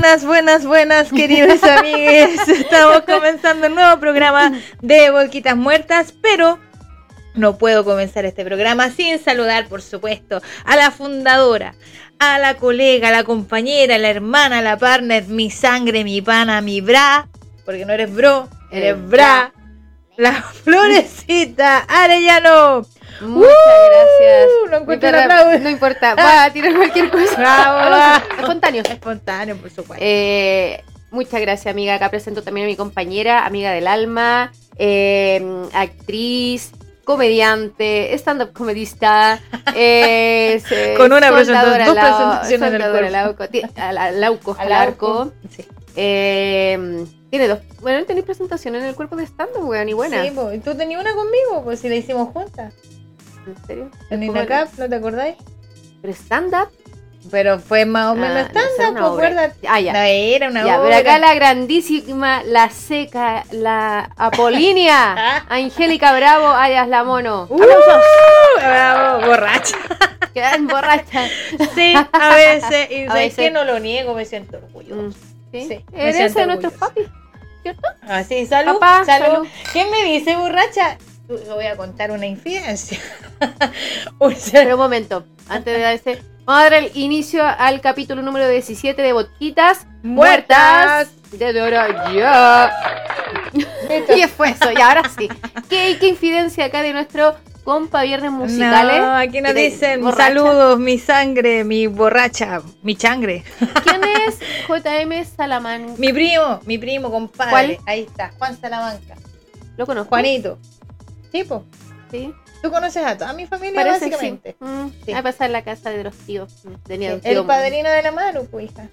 buenas, buenas, buenas, queridos amigos. Estamos comenzando un nuevo programa de Volquitas Muertas, pero no puedo comenzar este programa sin saludar, por supuesto, a la fundadora, a la colega, a la compañera, a la hermana, a la partner, mi sangre, mi pana, mi bra, porque no eres bro, eres bra, la florecita Arellano. Muchas Uh, gracias. no encuentro perra- aplauso. No importa, voy a tirar cualquier cosa. Bravo, va. Espontáneo. Espontáneo, por supuesto. Eh, muchas gracias, amiga. Acá presento también a mi compañera, amiga del alma, eh, actriz, comediante, stand-up comedista. eh, se- Con una presentación, dos presentaciones en el soldadora cuerpo. lauco, ti- a la- lauco, Al al arco. Sí. Eh, tiene dos. Bueno, tenéis presentación en el cuerpo de stand-up, weón, y buena. Sí. ¿Y tú tenías una conmigo? Pues si la hicimos juntas. ¿En serio? En ¿no te acordáis? ¿Pero stand-up? Pero fue más o menos Ah, no, stand-up, una pues, acuérdate. Ah, ya. No, era una Ya, obra. pero acá la grandísima, la seca, la Apolínea, Angélica Bravo, Ayas la mono. ¡Uh! Bravo, borracha. Quedan borrachas. Sí, a veces. Y A sabes veces. que no lo niego, me siento orgulloso. Mm, ¿Sí? Sí, Eres de nuestros papis, ¿cierto? Así, salud. Papá, salud. salud. ¿Qué me dice, borracha? Te voy a contar una infidencia. O sea, Pero un momento, antes de darse. Vamos a dar el inicio al capítulo número 17 de Botquitas Muertas. De oro ya. Y fue eso, y ahora sí. ¿Qué, qué infidencia acá de nuestro compa Viernes Musicales? No, aquí nos dicen borracha. saludos, mi sangre, mi borracha, mi changre. ¿Quién es JM Salaman? Mi primo, mi primo, compadre. ¿Cuál? Ahí está, Juan Salamanca. ¿Lo conozco? Juanito. Tipo, Sí. Tú conoces a toda mi familia Parece básicamente. sí. Mm, Sí. A pasar la casa de los tíos. Mm, El padrino de la Maru, pues hija.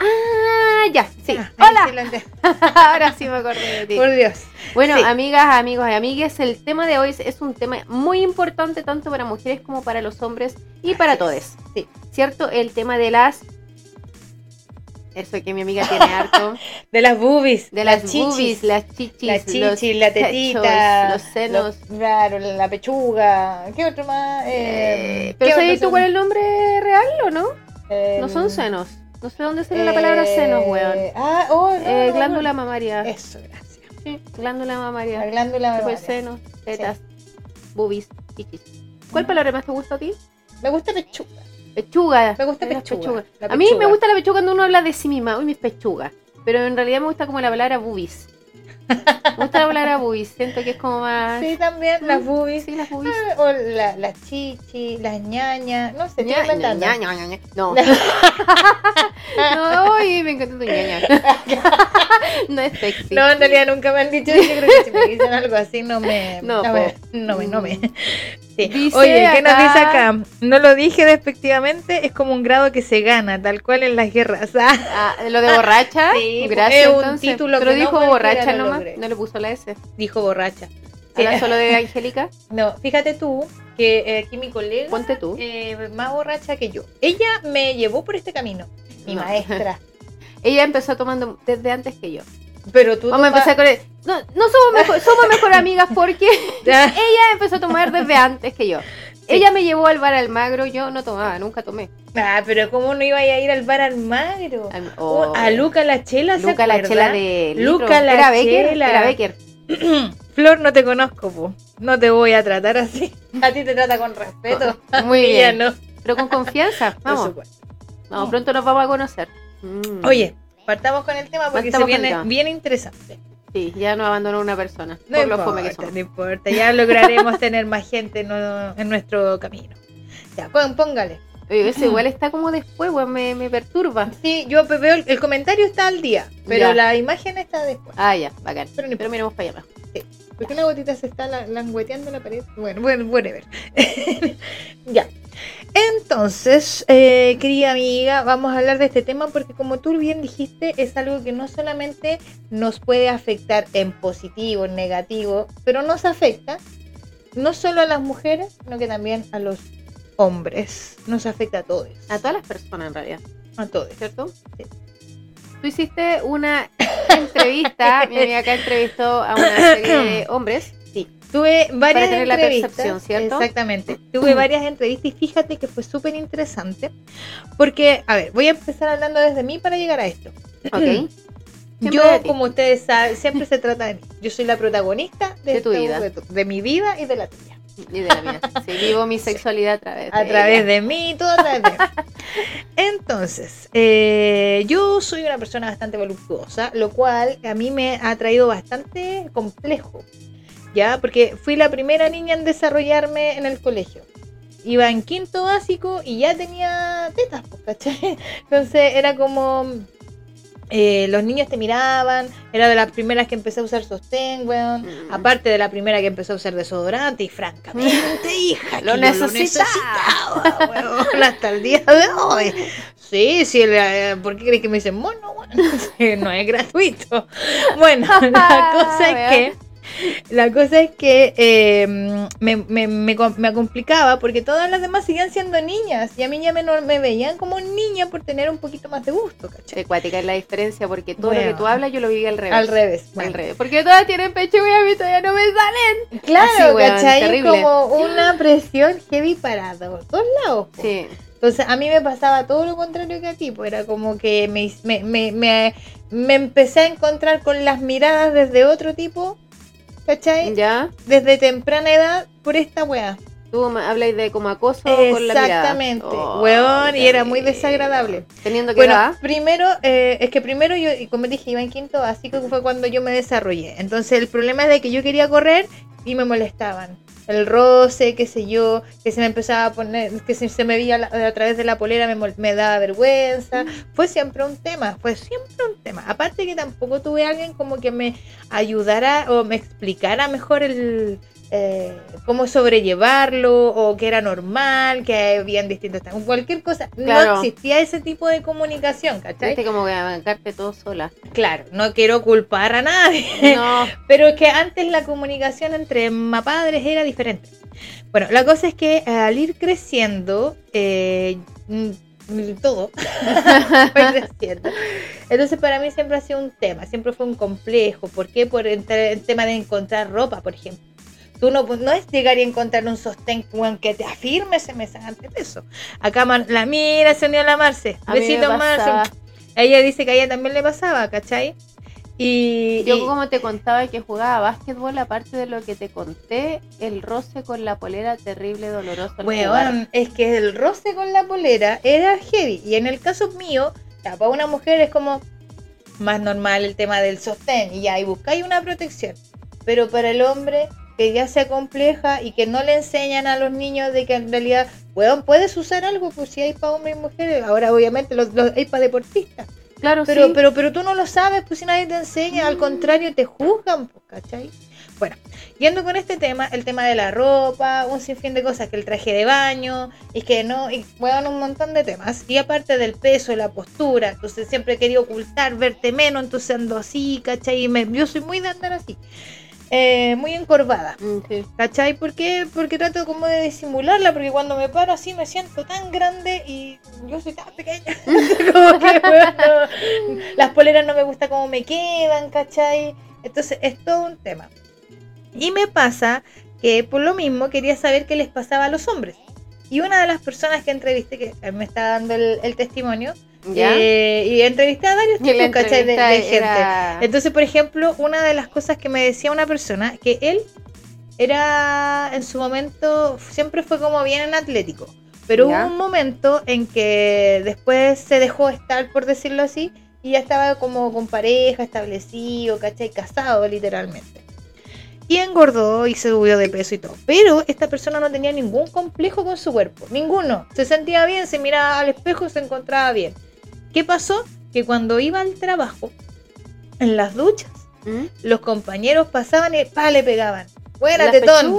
Ah, ya, sí. Ah, Hola. Ahora sí me acordé de ti. Por Dios. Bueno, amigas, amigos y amigues, el tema de hoy es- un tema muy importante tanto para mujeres como para los hombres y para todos. Sí. ¿Cierto? El tema de las... Eso que mi amiga tiene harto. De las boobies. De las, chichis, boobies, las chichis, La los chichi, la tetita. los senos. los- claro, la pechuga. ¿Qué otro más? Eh, Eh, ¿Pero ¿qué sabes tú cuál es el nombre real o no? Eh, No son senos. No sé dónde sale la palabra eh, senos, weón. Ah, oh, no, Eh, no, glándula no. mamaria. Eso, gracias. Sí, glándula La mamaria. glándula Después mamaria. senos, tetas, boobies, chichis. ¿Cuál palabra más te gusta a ti? Me gusta pechuga. Pechuga. Me gusta pechuga, la A mí me pechuga. gusta la pechuga cuando uno habla de sí misma. Uy, mis pechugas. Pero en realidad me gusta como la palabra boobies. Me gusta la palabra boobies. Siento que es como más. Sí, también las boobies. Sí, las boobies. Ah, O la- las chichi, las ñañas. No sé, Ña, ña, ña, ña, ña. No. No, uy, me encanta tu ñaña. No es sexy. No, en realidad nunca me han dicho eso. Yo creo que si me dicen algo así, no me. No, no, me, no me. No me. Sí. Dice Oye, ¿qué nos dice acá? No lo dije despectivamente, es como un grado que se gana, tal cual en las guerras. Ah, lo de borracha. Sí, Gracias. un entonces. título Pero que no dijo cualquiera borracha nomás. logre. No le puso la S. dijo borracha. Habla Sí. solo de Angélica. No, fíjate tú que eh, aquí mi colega, Ponte tú. eh, más borracha que yo, ella me llevó por este camino, mi No. maestra. Ella empezó tomando desde antes que yo. Pero tú Vamos a empezar con el... No, no somos mejor, somos mejor amigas porque ella empezó a tomar desde antes que yo. Ella me llevó al bar Almagro, yo no tomaba, nunca tomé. Ah, pero ¿cómo no iba a ir al bar Almagro? Al- Oh, oh. A Luca la Chela, ¿se Luca la chela de litro. Luca la era Becker, chela. era Becker. Flor, no te conozco, po. No te voy a tratar así. A ti te trata con respeto. Muy bien. no. Pero con confianza. Vamos, vamos, pronto nos vamos a conocer. Mm. Oye, partamos con el tema porque Partamos se viene bien interesante. Sí, ya nos abandonó una persona. No por importa, que no importa. Ya lograremos tener más gente en, no- en nuestro camino. Ya, pon- póngale. Oye, ese igual está como después, weón, me, me perturba. Sí, yo veo el, el comentario está al día, pero Ya. la imagen está después. Ah, ya, bacán. Pero no Pero miremos para allá abajo. ¿Por qué una gotita se está la- langueteando la pared? Bueno, bueno, whatever. ya. Entonces, eh, querida amiga, vamos a hablar de este tema porque como tú bien dijiste, es algo que no solamente nos puede afectar en positivo, en negativo, pero nos afecta no solo a las mujeres, sino que también a los hombres. Nos afecta a todos. A todas las personas en realidad, A todos. ¿cierto? Sí. Tú hiciste una entrevista, mi amiga acá entrevistó a una serie de hombres. Sí. Tuve varias tener la entrevistas. percepción, ¿cierto? Exactamente. Tuve varias entrevistas y fíjate que fue súper interesante. Porque, a ver, voy a empezar hablando desde mí para llegar a esto. Ok. Siempre Yo, como ustedes saben, siempre se trata de mí. Yo soy la protagonista de, De tu este vida. reto, de mi vida y de la tuya. Y de la mía. Sí, vivo mi sexualidad a través de A través ella. de mí, todo a través de mí. Entonces, eh, yo soy una persona bastante voluptuosa, lo cual a mí me ha traído bastante complejo, ¿ya? Porque fui la primera niña en desarrollarme en el colegio. Iba en quinto básico y ya tenía tetas, pues, ¿cachai? Entonces era como... eh, los niños te miraban, era de las primeras que empecé a usar sostén, weón. Mm. Aparte de la primera que empezó a usar desodorante y francamente, hija, Lo que yo necesitaba. necesitaba, weón, hasta el día de hoy. Sí, sí, la- ¿por qué crees que me dicen mono? Sí, no es gratuito. Bueno, la cosa es que la cosa es que eh, me, me, me, me complicaba porque todas las demás seguían siendo niñas y a mí ya me, me veían como niña por tener un poquito más de gusto, ¿cachai? Acuática es la diferencia porque todo lo que tú hablas yo lo viví al revés. Al revés. Al bueno. revés. Porque todas tienen pechuga y a mí todavía no me salen. Claro, Así, ¿cachai? Terrible. como una presión heavy para los dos lados. po. Sí. Entonces a mí me pasaba todo lo contrario que a ti, pues era como que me, me, me, me, me empecé a encontrar con las miradas desde otro tipo, ¿cachai? ¿Ya? Desde temprana edad por esta wea. Tú habláis de como acoso con la. Exactamente, Oh, weón, y era muy desagradable. Teniendo que Bueno, edad. primero, eh, es que primero yo, y como dije, iba en quinto básico, que fue cuando yo me desarrollé. Entonces el problema es de que yo quería correr y me molestaban. El roce, qué sé yo, que se me empezaba a poner, que se, se me veía a través de la polera, me, me daba vergüenza. Fue siempre un tema, fue siempre un tema. Aparte que tampoco tuve alguien como que me ayudara o me explicara mejor el... eh, cómo sobrellevarlo o que era normal, que habían distintos cualquier cosa, Claro. no existía ese tipo de comunicación, ¿cachai? Viste como que bancarte todo sola. Claro, no quiero culpar a nadie, No. pero es que antes la comunicación entre padres era diferente. Bueno, la cosa es que al ir creciendo, eh, mm, todo fue creciendo. Entonces para mí siempre ha sido un tema, siempre fue un complejo. ¿Por qué? Por el tema de encontrar ropa, por ejemplo. Tú no, no es llegar y encontrar un sostén que te afirme semejante peso. Acá la mira, se unió la Marce. A me Besitos. Marce. Ella dice que a ella también le pasaba, ¿cachai? Y, Yo y- como te contaba que jugaba básquetbol, aparte de lo que te conté, el roce con la polera terrible, doloroso. Weón, es que el roce con la polera era heavy. Y en el caso mío, para una mujer es como más normal el tema del sostén y y buscáis una protección. Pero para el hombre, que ya sea compleja y que no le enseñan a los niños de que en realidad, weón, puedes usar algo, pues si hay para hombres y mujeres. Ahora, obviamente, los, los- hay para deportistas. Claro, Pero, sí. pero, pero tú no lo sabes, pues si nadie te enseña, al contrario, te juzgan, pues, ¿cachai? Bueno, yendo con este tema, el tema de la ropa, un sinfín de cosas, que el traje de baño, y que no, y bueno, un montón de temas. Y aparte del peso, la postura, entonces siempre he querido ocultar, verte menos, entonces ando así, ¿cachai? Y me- yo soy muy de andar así, eh, muy encorvada. Mm, sí. ¿Cachai? ¿Por qué? Porque trato como de disimularla, porque cuando me paro así me siento tan grande y yo soy tan pequeña. como que, bueno, las poleras no me gusta cómo me quedan, ¿cachai? Entonces es todo un tema. Y me pasa que por lo mismo quería saber qué les pasaba a los hombres. Y una de las personas que entrevisté, que me está dando el, el testimonio, ¿Ya? eh, y entrevisté a varios tipos, ¿cachai? De, gente. Entonces, por ejemplo, una de las cosas que me decía una persona, que él era en su momento, siempre fue como bien en atlético, pero Ya. hubo un momento en que después se dejó estar, por decirlo así, y ya estaba como con pareja, establecido, ¿cachai? Casado, literalmente. Y engordó y se subió de peso y todo. Pero esta persona no tenía ningún complejo con su cuerpo. Ninguno. Se sentía bien, se miraba al espejo, se encontraba bien. ¿Qué pasó? Que cuando iba al trabajo, en las duchas, ¿Mm? los compañeros pasaban y pa, le pegaban. Buena, ¿La tetón.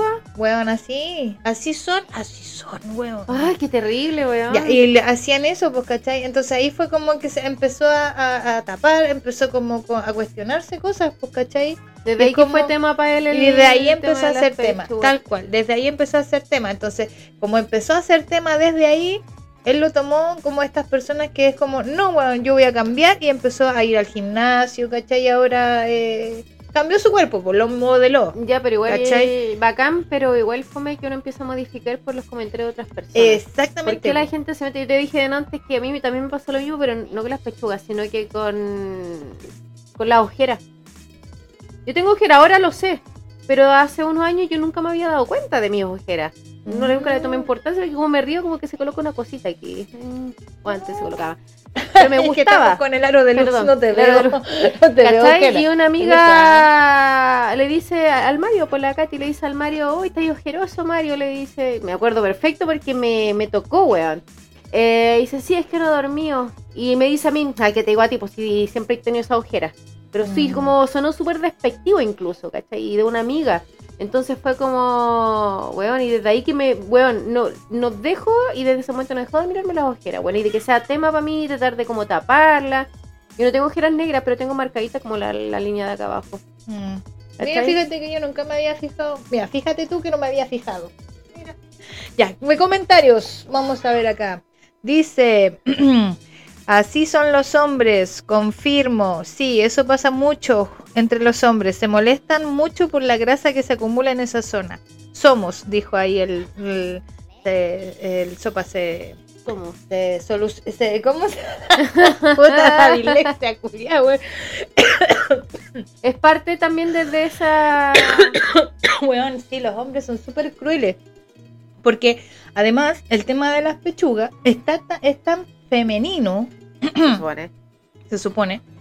así. Así son, así son, weón. Ay, qué terrible, weón. Ya, y le hacían eso, pues, ¿cachai? Entonces ahí fue como que se empezó a, a- a tapar, empezó como co- a cuestionarse cosas, pues, ¿cachai? Desde es ahí como- fue tema para él. el- Y desde ahí empezó a hacer tema, tal cual. Desde ahí empezó a hacer tema. Entonces, como empezó a hacer tema desde ahí, él lo tomó como estas personas que es como, no, weón, yo voy a cambiar y empezó a ir al gimnasio, ¿cachai? Y ahora eh, cambió su cuerpo, pues lo modeló. Ya, pero igual ¿Cachai? bacán, pero igual fome que uno empieza a modificar por los comentarios de otras personas. Exactamente. Porque la gente se mete, yo te dije antes que a mí también me pasó lo mismo, pero no con las pechugas, sino que con, con la ojera. Yo tengo ojera, ahora lo sé, pero hace unos años yo nunca me había dado cuenta de mis ojeras. No nunca le tomé importancia, porque como me río, como que se coloca una cosita aquí. Mm, O antes se colocaba. Pero me Es que gustaba. con el aro de luz, Perdón, no te veo. luz. No te veo. Y una amiga le dice al Mario por la Katy, le dice al Mario, uy, está ojeroso Mario, le dice, me acuerdo perfecto porque me, me tocó, weón. Eh, dice, sí, es que no dormido. Y me dice a mí, ay, que te digo a ti, pues sí, siempre he tenido esa ojera. Pero sí, Mm. como sonó súper despectivo incluso, ¿cachai? Y de una amiga. Entonces fue como, weón, y desde ahí que me, weón, no, no dejo y desde ese momento no dejó de mirarme las ojeras, bueno, y de que sea tema para mí, tratar de como taparla. Yo no tengo ojeras negras, pero tengo marcadita como la, la línea de acá abajo. Mm. Mira, fíjate que yo nunca me había fijado. Mira, fíjate tú que no me había fijado. Mira. Ya, de comentarios. Vamos a ver acá. Dice, así son los hombres, confirmo. Sí, eso pasa mucho entre los hombres. Se molestan mucho por la grasa que se acumula en esa zona. Somos, dijo ahí el, el, sopa se... ¿Cómo? se solu- se- ¿Cómo se Puta la dislexia, culiá, güey. Es parte también desde esa... Weón, sí, los hombres son súper crueles. Porque además el tema de las pechugas está, es tan femenino, se supone,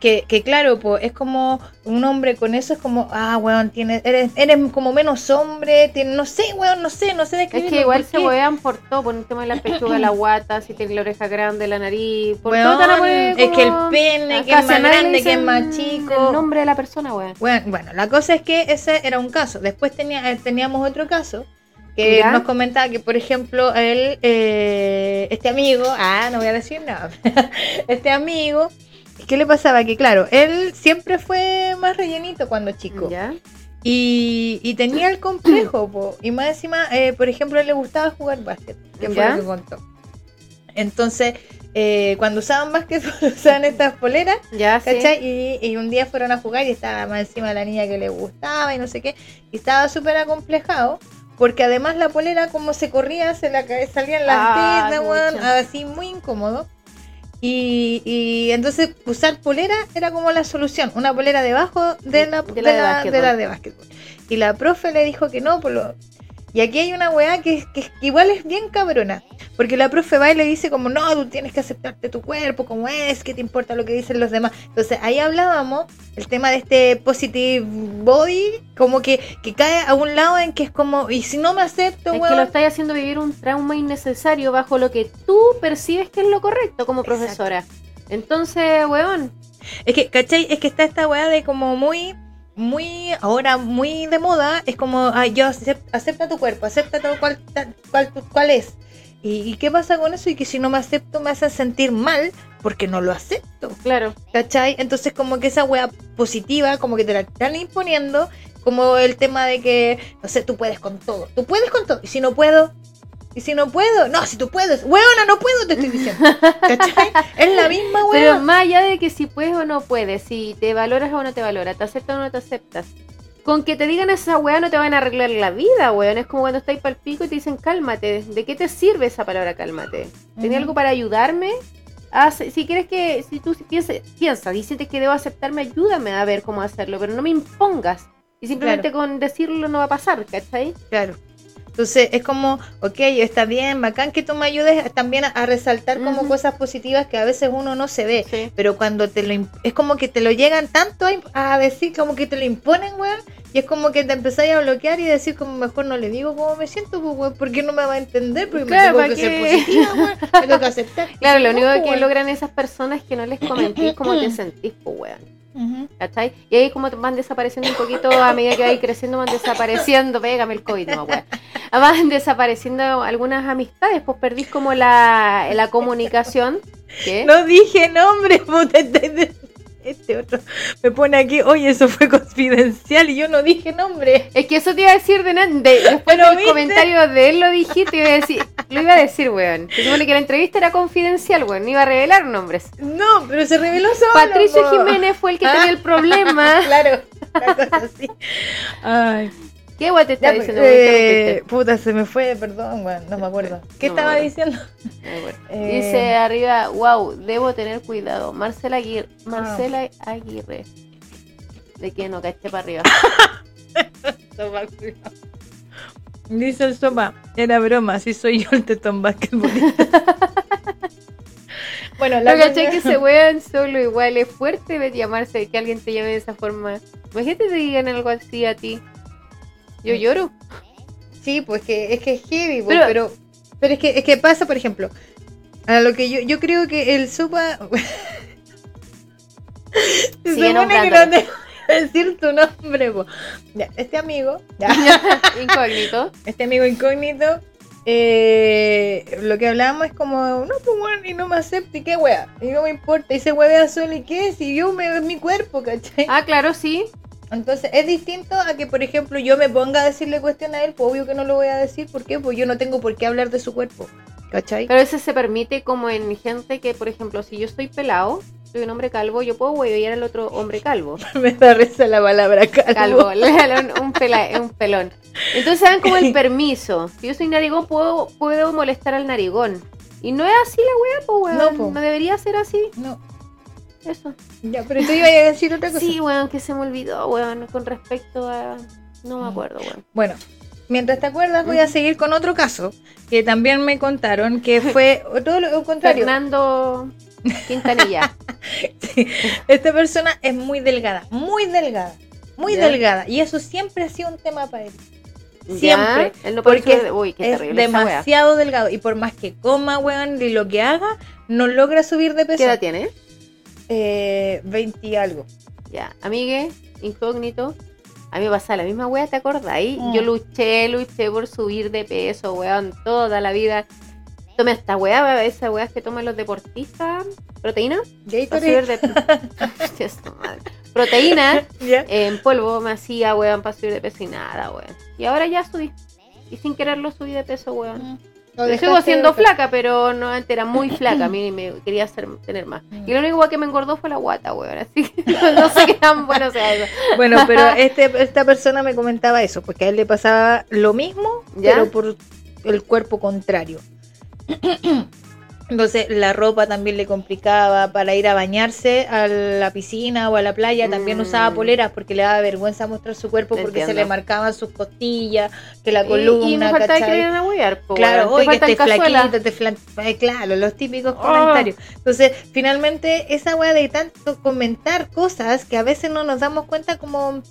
que, que claro, pues es como un hombre con eso, es como, ah, weón, tienes, eres, eres como menos hombre, tienes, no sé, weón, no sé, no sé Es describirlo, que igual ¿por se qué? huean por todo, por el tema de la pechuga, la guata, si tiene la oreja grande, la nariz, por Weón, todo es que el pene, que es más grande, que es más chico. El nombre de la persona, weón. Bueno, bueno, la cosa es que ese era un caso. Después tenía, eh, teníamos otro caso que ¿Ya? nos comentaba que, por ejemplo, él, eh, este amigo, ah, no voy a decir nada, este amigo, ¿qué le pasaba? Que claro, él siempre fue más rellenito cuando chico ¿Ya? y, y tenía el complejo, po, y más encima, eh, por ejemplo, a él le gustaba jugar básquet, que fue ¿Ya? lo que contó. Entonces, eh, cuando usaban básquet, usaban estas poleras Ya, sí. ¿Cachai? Y, y un día fueron a jugar y estaba más encima la niña que le gustaba y no sé qué. Y estaba súper acomplejado. Porque además la polera, como se corría, se la salían las Ah, así muy incómodo. Y, y entonces usar polera era como la solución, una polera debajo de la De de la de la, básquetbol. de la de básquetbol. Y la profe le dijo que no, por lo... Y aquí hay una weá que, que, que igual es bien cabrona. Porque la profe va y le dice como, no, tú tienes que aceptarte tu cuerpo como es, que te importa lo que dicen los demás. Entonces ahí hablábamos el tema de este positive body, como que, que cae a un lado en que es como, y si no me acepto, Es weón. que lo estáis haciendo vivir un trauma innecesario bajo lo que tú percibes que es lo correcto como Exacto. profesora. Entonces, weón, Es que, ¿cachai? Es que está esta weá de como muy, muy, ahora muy de moda, es como, ay, yo acep- acepta tu cuerpo, acepta todo cual, tal- cual, cual es. ¿Y, y qué pasa con eso? Y que si no me acepto me hacen sentir mal porque no lo acepto, claro. ¿cachai? Entonces como que esa weá positiva, como que te la están imponiendo, como el tema de que, no sé, tú puedes con todo, tú puedes con todo, y si no puedo... Y si no puedo, no, si tú puedes, weona, no puedo, te estoy diciendo. ¿Cachai? Es la misma weá. Pero más allá de que si puedes o no puedes, si te valoras o no te valoras, te aceptas o no te aceptas. Con que te digan esa weá no te van a arreglar la vida, weón. Es como cuando estáis para el pico y te dicen cálmate. ¿De qué te sirve esa palabra cálmate? ¿Tenía algo para ayudarme? Haz- si quieres que, si tú piensas, y sientes que debo aceptarme, ayúdame a ver cómo hacerlo, pero no me impongas. Y simplemente con decirlo no va a pasar, ¿cachai? Claro. Entonces es como, ok, está bien, bacán que tú me ayudes también a, a resaltar como cosas positivas que a veces uno no se ve. Sí. Pero cuando te lo es como que te lo llegan tanto a, decir, como que te lo imponen, weón. Y es como que te empezáis a bloquear y decir como mejor no le digo cómo me siento, pues, weón, porque no me va a entender, porque Claro, me ¿para tengo que ser positiva, weón. Me tengo que aceptar. Claro, lo único que weón. logran esas personas es que no les comentís cómo te sentís, pues, weón. ¿Cachai? Y ahí como van desapareciendo un poquito a medida que vais creciendo, van desapareciendo, pégame el COVID, no, weón. Van desapareciendo algunas amistades, pues perdís como la, la comunicación. ¿Qué? No dije nombre, puta. Este- otro me pone aquí, oye, eso fue confidencial y yo no dije nombre. Es que eso te iba a decir de, de- después del viste. comentario de él lo dijiste, iba a decir, lo iba a decir, weón. Se supone que la entrevista era confidencial, weón, no iba a revelar nombres. No, pero se reveló solo. Patricio po. Jiménez fue el que Ah. tenía el problema Claro. Una cosa así. Ay. ¿Qué guay te está diciendo? eh, puta, se me fue, perdón, weón, no me acuerdo. ¿Qué No estaba acuerdo. diciendo? Bueno. Eh, Dice arriba, wow, debo tener cuidado. Marcela Aguirre. Marcela Aguirre. De que no caché para arriba. Sopa, cuidado. Dice el sopa, era broma, si soy yo el tetón basquetbolista. bueno, la caché que se wean solo igual. Es fuerte de llamarse, que alguien te llame de esa forma. Imagínate que te digan algo así a ti. Yo Mm. lloro. Sí, pues que es que es heavy, pues, Pero- pero, pero, es que es que pasa, por ejemplo, a lo que yo, yo creo que el sopa se supone que no decir tu nombre, po. Ya, este amigo, ya, Incógnito. este amigo incógnito, eh, lo que hablábamos es como, no, pues bueno, y no me acepta, y qué wea, y no me importa, y se huevea solo, y qué, si yo me es mi cuerpo, ¿cachai? Ah, claro, sí. Entonces es distinto a que, por ejemplo, yo me ponga a decirle cuestión a él, pues obvio que no lo voy a decir, ¿por qué? Pues yo no tengo por qué hablar de su cuerpo, ¿cachai? Pero eso se permite como en gente que, por ejemplo, si yo estoy pelado, soy un hombre calvo, yo puedo huevear al otro hombre calvo. me da risa la palabra calvo. Calvo, un, un, pela- un pelón. Entonces dan como el permiso. Si yo soy narigón, puedo, puedo molestar al narigón. Y no es así la wea, pues weón. No, No, po. debería ser así. No, Eso. ya, pero tú ibas a decir otra cosa. Sí, weón, que se me olvidó, weón, con respecto a. No me Mm. acuerdo, weón. Bueno, mientras te acuerdas, voy a seguir con otro caso que también me contaron que fue todo lo contrario. Fernando Quintanilla. Sí, Esta persona es muy delgada, muy delgada, muy Ya. delgada. Y eso siempre ha sido un tema para él. Siempre, Él no puede porque subir- Uy, qué es demasiado delgado. Y por más que coma, weón, y lo que haga, no logra subir de ¿Qué peso. edad tiene? Eh, 20 y algo. Ya, amigue, incógnito. A mí me pasa la misma wea, ¿te acordáis? Mm. Yo luché, luché por subir de peso, weón, toda la vida. Tomé esta wea, esa wea que toman los deportistas. ¿Proteína? Para subir Gatorade. de. Proteína en polvo me hacía, weón, para subir de peso y nada, weón. Y ahora ya subí. Y sin quererlo subí de peso, weón. Lo sigo siendo de- flaca, pero no antes era muy flaca. A mí me quería hacer, tener más. Mm. Y lo único que me engordó fue la guata, weón. Así que no sé qué tan bueno sea eso. Bueno, pero este, esta persona me comentaba eso, porque a él le pasaba lo mismo, ¿Ya? pero por el cuerpo contrario. Entonces la ropa también le complicaba para ir a bañarse a la piscina o a la playa. También Mm. usaba poleras porque le daba vergüenza mostrar su cuerpo Te porque se le marcaban sus costillas, que la columna, y, me faltaba que ¿cachai? querían agüear, po, Claro, Te que estés flaquita, te flan- eh, claro, los típicos Oh. comentarios. Entonces, finalmente, esa weá de tanto comentar cosas que a veces no nos damos cuenta como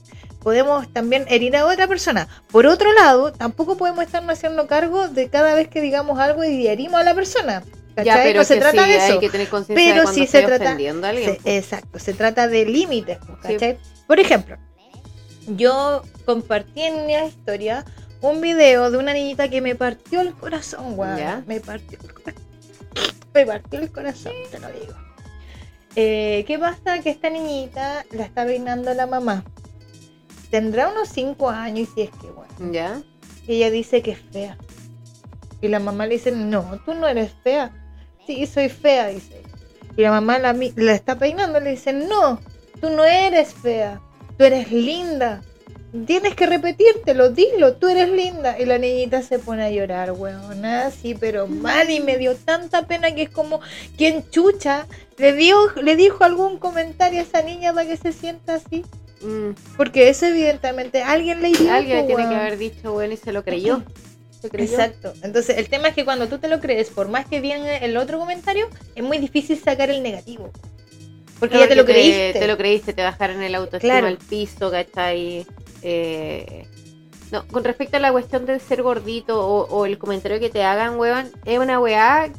podemos también herir a otra persona. Por otro lado, tampoco podemos estarnos haciendo cargo de cada vez que digamos algo y herimos a la persona. Pero no se trata de eso. hay que tener conciencia de Pero cuando sí se trata- ofendiendo a alguien. Se- exacto, se trata de límites, pues, Sí. ¿cachai? Por ejemplo, yo compartí en mi historia un video de una niñita que me partió el corazón, weón. Ya. Me partió el corazón. Me partió el corazón, te lo digo. Eh, ¿Qué pasa? Que esta niñita la está peinando la mamá. Tendrá unos 5 años y si es que, bueno. ¿Ya? Y ella dice que es fea. Y la mamá le dice, no, tú no eres fea. Sí, soy fea, dice. Y la mamá la, la está peinando, le dice, no, tú no eres fea, tú eres linda. Tienes que repetírtelo, dilo, tú eres linda. Y la niñita se pone a llorar, weona, sí, pero mal. Y me dio tanta pena que es como quien chucha le, dio, le dijo algún comentario a esa niña para que se sienta así. Mm, Porque eso evidentemente alguien le dijo. Alguien tiene que haber dicho, bueno, y se lo creyó. Se creyó. Exacto. Entonces, el tema es que cuando tú te lo crees, por más que viene el otro comentario, es muy difícil sacar el negativo. Porque No, ya te lo creíste. Te lo creíste, te bajaron el autoestima Claro. al piso, ¿cachai? Eh, no, con respecto a la cuestión de ser gordito o, o el comentario que te hagan, weón, es una weá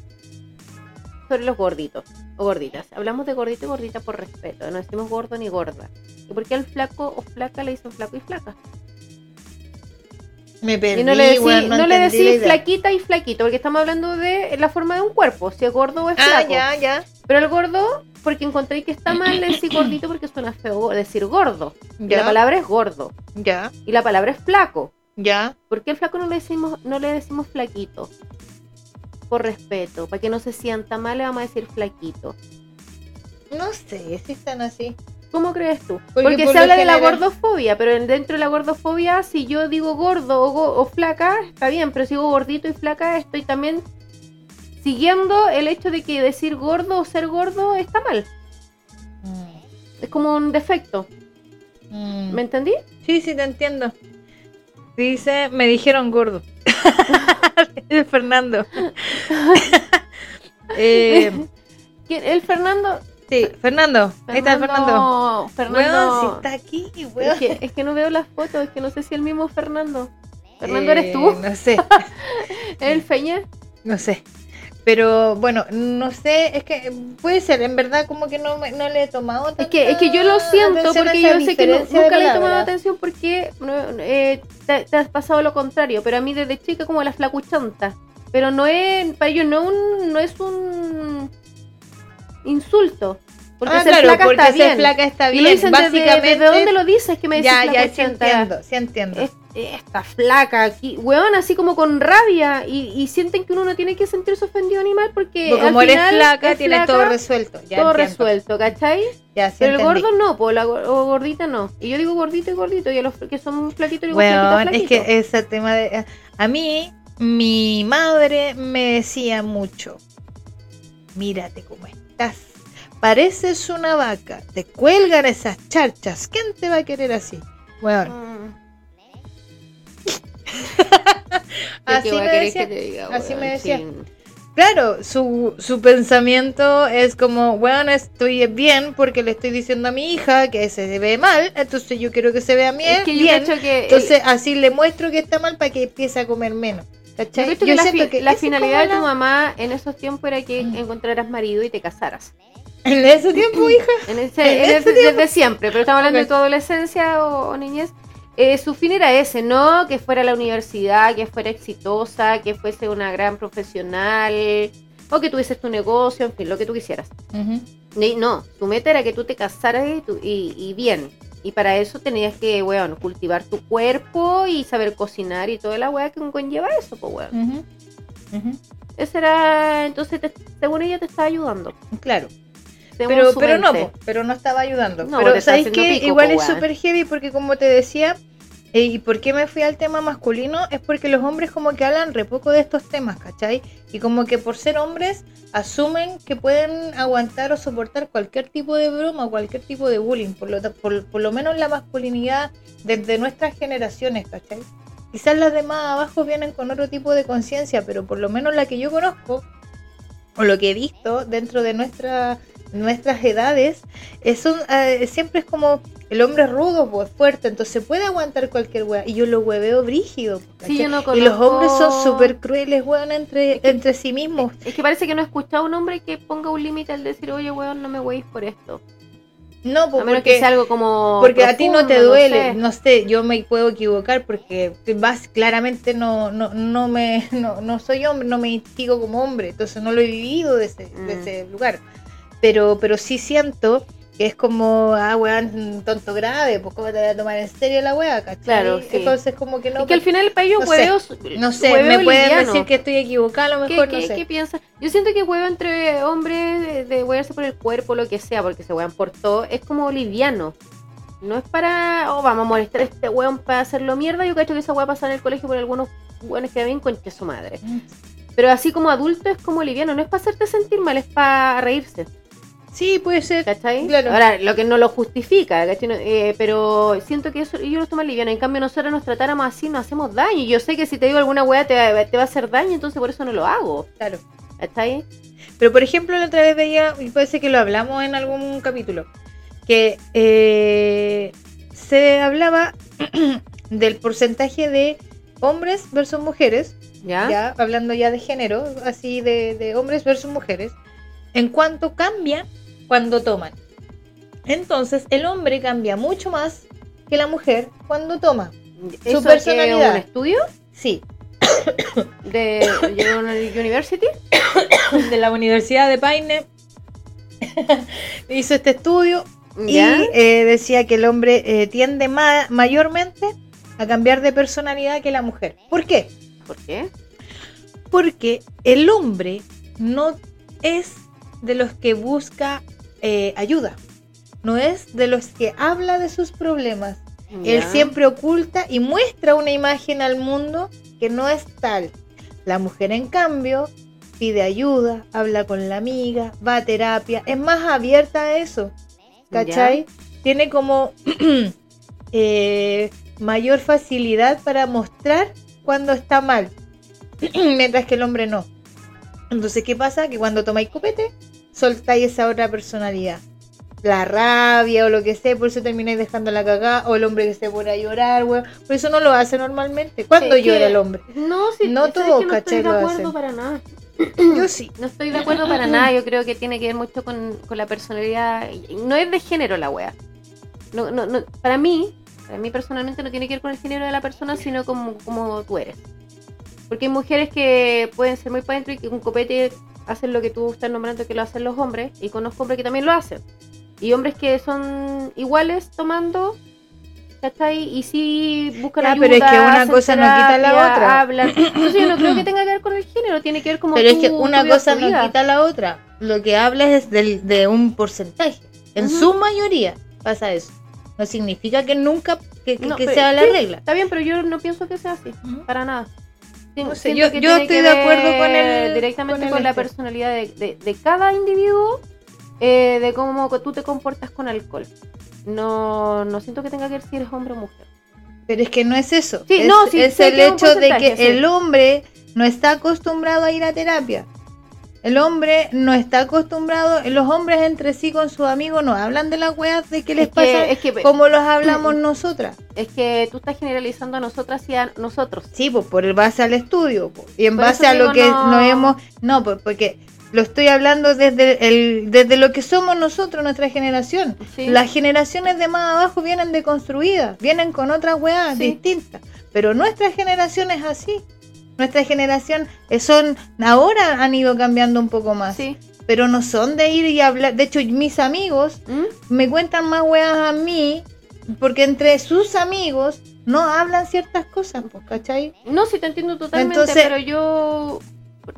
sobre los gorditos o gorditas. Hablamos de gordito y gordita por respeto, no decimos gordo ni gorda. ¿Y por qué al flaco o flaca le dicen flaco y flaca? Me perdí, y no le decís, no flaquita y flaquito, porque estamos hablando de la forma de un cuerpo, si es gordo o es Ah, flaco. ya, ya. Pero el gordo, porque encontré que está mal decir gordito porque suena feo decir gordo. Ya, la palabra es gordo. ya, Y la palabra es flaco. ya. ¿Por qué al flaco no le decimos, no le decimos flaquito? Por respeto. Para que no se sienta mal, le vamos a decir flaquito. No sé si están así. ¿Cómo crees tú? Porque Porque, por se habla de la gordofobia, pero en- dentro de la gordofobia, si yo digo gordo o, go- o flaca, está bien, pero si digo gordito y flaca, estoy también siguiendo el hecho de que decir gordo o ser gordo está mal. Es como un defecto. Mm. ¿Me entendí? Sí, sí, te entiendo. Dice, me dijeron gordo. El Fernando. Eh. El Fernando. Sí, Fernando. Ahí está Fernando. Fernando. Weón, si está aquí, weón. es, que, es que no veo las fotos, es que no sé si el mismo Fernando. Fernando, Eh, ¿eres tú? No sé, ¿El Feña? no sé. Pero bueno, no sé, es que puede ser, en verdad como que no, no le he tomado Es que, es que yo lo siento porque yo sé que nunca le he tomado atención porque eh, te, te has pasado lo contrario, pero a mí desde chica como la flacuchanta. Pero no es, para ellos no, un, no es un insulto. Porque ah, ser claro, flaca porque está ser bien. flaca está y lo dicen desde- Básicamente, ¿desde dónde lo dices que me decís ya, ya, sí entiendo, sí entiendo. Es- esta flaca aquí, weón, así como con rabia y, y sienten que uno no tiene que sentirse ofendido ni mal porque Porque al como eres final flaca, es tienes flaca, todo resuelto. Ya todo entiendo. resuelto, ¿cachai? Ya, sí Pero el gordo no, pues la o gordita no. Y yo digo gordito y gordito, y a los que son flaquitos digo flaquito, Bueno, es flaquito. que ese tema de... A mí, mi madre me decía mucho, mírate cómo estás. Pareces una vaca, te cuelgan esas charchas. ¿Quién te va a querer así? Mm. así ¿Qué va a me decía. que te diga, así me decía. Claro, su, su pensamiento es como, bueno, estoy bien porque le estoy diciendo a mi hija que se ve mal, entonces yo quiero que se vea bien. Es que yo bien. cacho que el- Entonces así le muestro que está mal para que empiece a comer menos. La, siento que finalidad de tu la- mamá en esos tiempos era que encontraras marido y te casaras. En ese tiempo, hija. En ese, En en ese ese- desde siempre, pero estamos hablando Ok. de tu adolescencia o, o niñez. Eh, su fin era ese, no que fuera a la universidad, que fuera exitosa, que fuese una gran profesional, o que tuvieses tu negocio, en fin, lo que tú quisieras. Y No, su meta era que tú te casaras y, tú- y- y bien. Y para eso tenías que, weón, cultivar tu cuerpo y saber cocinar y toda la weá que conlleva eso, pues, weón. Ujú. Ujú. Ese era, entonces, te- según ella te estaba ayudando. Claro. según Pero, pero no, mente. pero no estaba ayudando. No, pero ¿sabéis que Igual po, es súper heavy porque como te decía, y por qué me fui al tema masculino, es porque los hombres como que hablan re poco de estos temas, ¿cachai? Y como que por ser hombres asumen que pueden aguantar o soportar cualquier tipo de broma o cualquier tipo de bullying, por lo, por, por lo menos la masculinidad desde nuestras generaciones, ¿cachai? Quizás las de más abajo vienen con otro tipo de conciencia, pero por lo menos la que yo conozco, o lo que he visto dentro de nuestra, nuestras edades, es un, eh, siempre es como el hombre es rudo, pues fuerte, entonces puede aguantar cualquier wea. Y yo lo hueveo brígido. Sí, yo no y los hombres son súper crueles, weón, entre, entre sí mismos. Es que parece que no he escuchado a un hombre que ponga un límite al decir, oye, weón, no me weis por esto. No, A pues que porque, sea algo como. porque a ti no te duele. sé. No sé, yo me puedo equivocar porque vas, claramente no, no, no me no, no soy hombre, no me identifico como hombre, entonces no lo he vivido de ese, de Mm. ese lugar. Pero, pero sí siento que es como, ah, weón, tonto grave, pues cómo te voy a tomar en serio la wea, ¿cachai? Claro, sí. Entonces como que no. y que al final para ellos no sé. No sé, me pueden liviano. decir que estoy equivocada, a lo ¿Qué, mejor, qué, no sé. qué piensas? Yo siento que huevo entre hombres de, de huearse por el cuerpo, lo que sea, porque se huean por todo, es como liviano. No es para, oh, vamos a molestar a este hueón para hacerlo mierda. Yo cacho que esa hueá pasa en el colegio por algunos hueones que bien concha su madre. Pero así como adulto es como liviano, no es para hacerte sentir mal, es para reírse. Sí, puede ser. ¿Cachai? Claro. Ahora, lo que no lo justifica, eh, pero siento que eso ellos lo toman liviano. En cambio, nosotros nos tratáramos así, nos hacemos daño. Y yo sé que si te digo alguna weá te, va- te va a hacer daño, entonces por eso no lo hago. Claro. ¿Cachai? Pero por ejemplo, la otra vez veía, y puede ser que lo hablamos en algún capítulo, que eh, se hablaba del porcentaje de hombres versus mujeres, ¿Ya? ya hablando ya de género, así de, de hombres versus mujeres, en cuanto cambia cuando toman. Entonces, el hombre cambia mucho más que la mujer cuando toma. ¿Eso que personalidad. un estudio Sí, de University? de la Universidad de Paine hizo este estudio ¿Ya? Y eh, decía que el hombre eh, tiende ma- mayormente a cambiar de personalidad que la mujer. ¿Por qué? ¿Por qué? Porque el hombre no es de los que busca eh, ayuda. no es de los que habla de sus problemas. Él siempre oculta y muestra una imagen al mundo que no es tal. La mujer, en cambio, pide ayuda, habla con la amiga, va a terapia, es más abierta a eso. ¿Cachai? Tiene como eh, mayor facilidad para mostrar cuando está mal, mientras que el hombre no. Entonces, ¿qué pasa? Que cuando tomáis copete, soltáis esa otra personalidad. La rabia o lo que sea, por eso termináis dejando la cagada, o el hombre que se pone a llorar, weón. Por eso no lo hace normalmente. ¿Cuándo que- llora el hombre? No, sí, No ¿sabes todos, que no estoy de acuerdo para nada. Yo sí. No estoy de acuerdo para nada. Yo creo que tiene que ver mucho con, con la personalidad. No es de género la wea. No, no, no, para mí, para mí personalmente no tiene que ver con el género de la persona, sino como, como tú eres. Porque hay mujeres que pueden ser muy para adentro y que un copete hacen lo que tú estás nombrando que lo hacen los hombres. Y conozco hombres que también lo hacen. Y hombres que son iguales tomando. ¿Cachai? Y sí buscan Ya, ayuda, pero es que una cosa no quita la otra. Hablan. Entonces yo no creo que tenga que ver con el género, tiene que ver como Pero es tú- que tú una cosa no quita la otra. Lo que hablas es del- de un porcentaje. En Ujú. su mayoría pasa eso. No significa que nunca que, que- No, que sea la sí, regla. Está bien, pero yo no pienso que sea así, Ujú. para nada. No sé, siento yo- que yo tiene estoy que de acuerdo con el- directamente con la este. personalidad de, de- de cada individuo, eh, de cómo tú te comportas con alcohol. No, no siento que tenga que ver si eres hombre o mujer. Pero es que no es eso. Sí, es, no, sí, es el hecho de que sí. el hombre no está acostumbrado a ir a terapia. El hombre no está acostumbrado, los hombres entre sí con sus amigos no hablan de las weas de qué les es, pasa que, es, que, como los hablamos nosotras. es que tú estás generalizando a nosotras y a nosotros. Sí, pues por el base al estudio po, y en Por base a lo que no- nos hemos... No, pues porque lo estoy hablando desde, el, desde lo que somos nosotros, nuestra generación. ¿sí? Las generaciones de más abajo vienen deconstruidas, vienen con otras weas Sí. distintas. Pero nuestra generación es así. Nuestra generación eh, son, ahora han ido cambiando un poco más. Sí. Pero no son de ir y hablar. De hecho, mis amigos ¿Mm? me cuentan más weas a mí, porque entre sus amigos no hablan ciertas cosas, pues, ¿cachai? No, sí te entiendo totalmente, Entonces- pero yo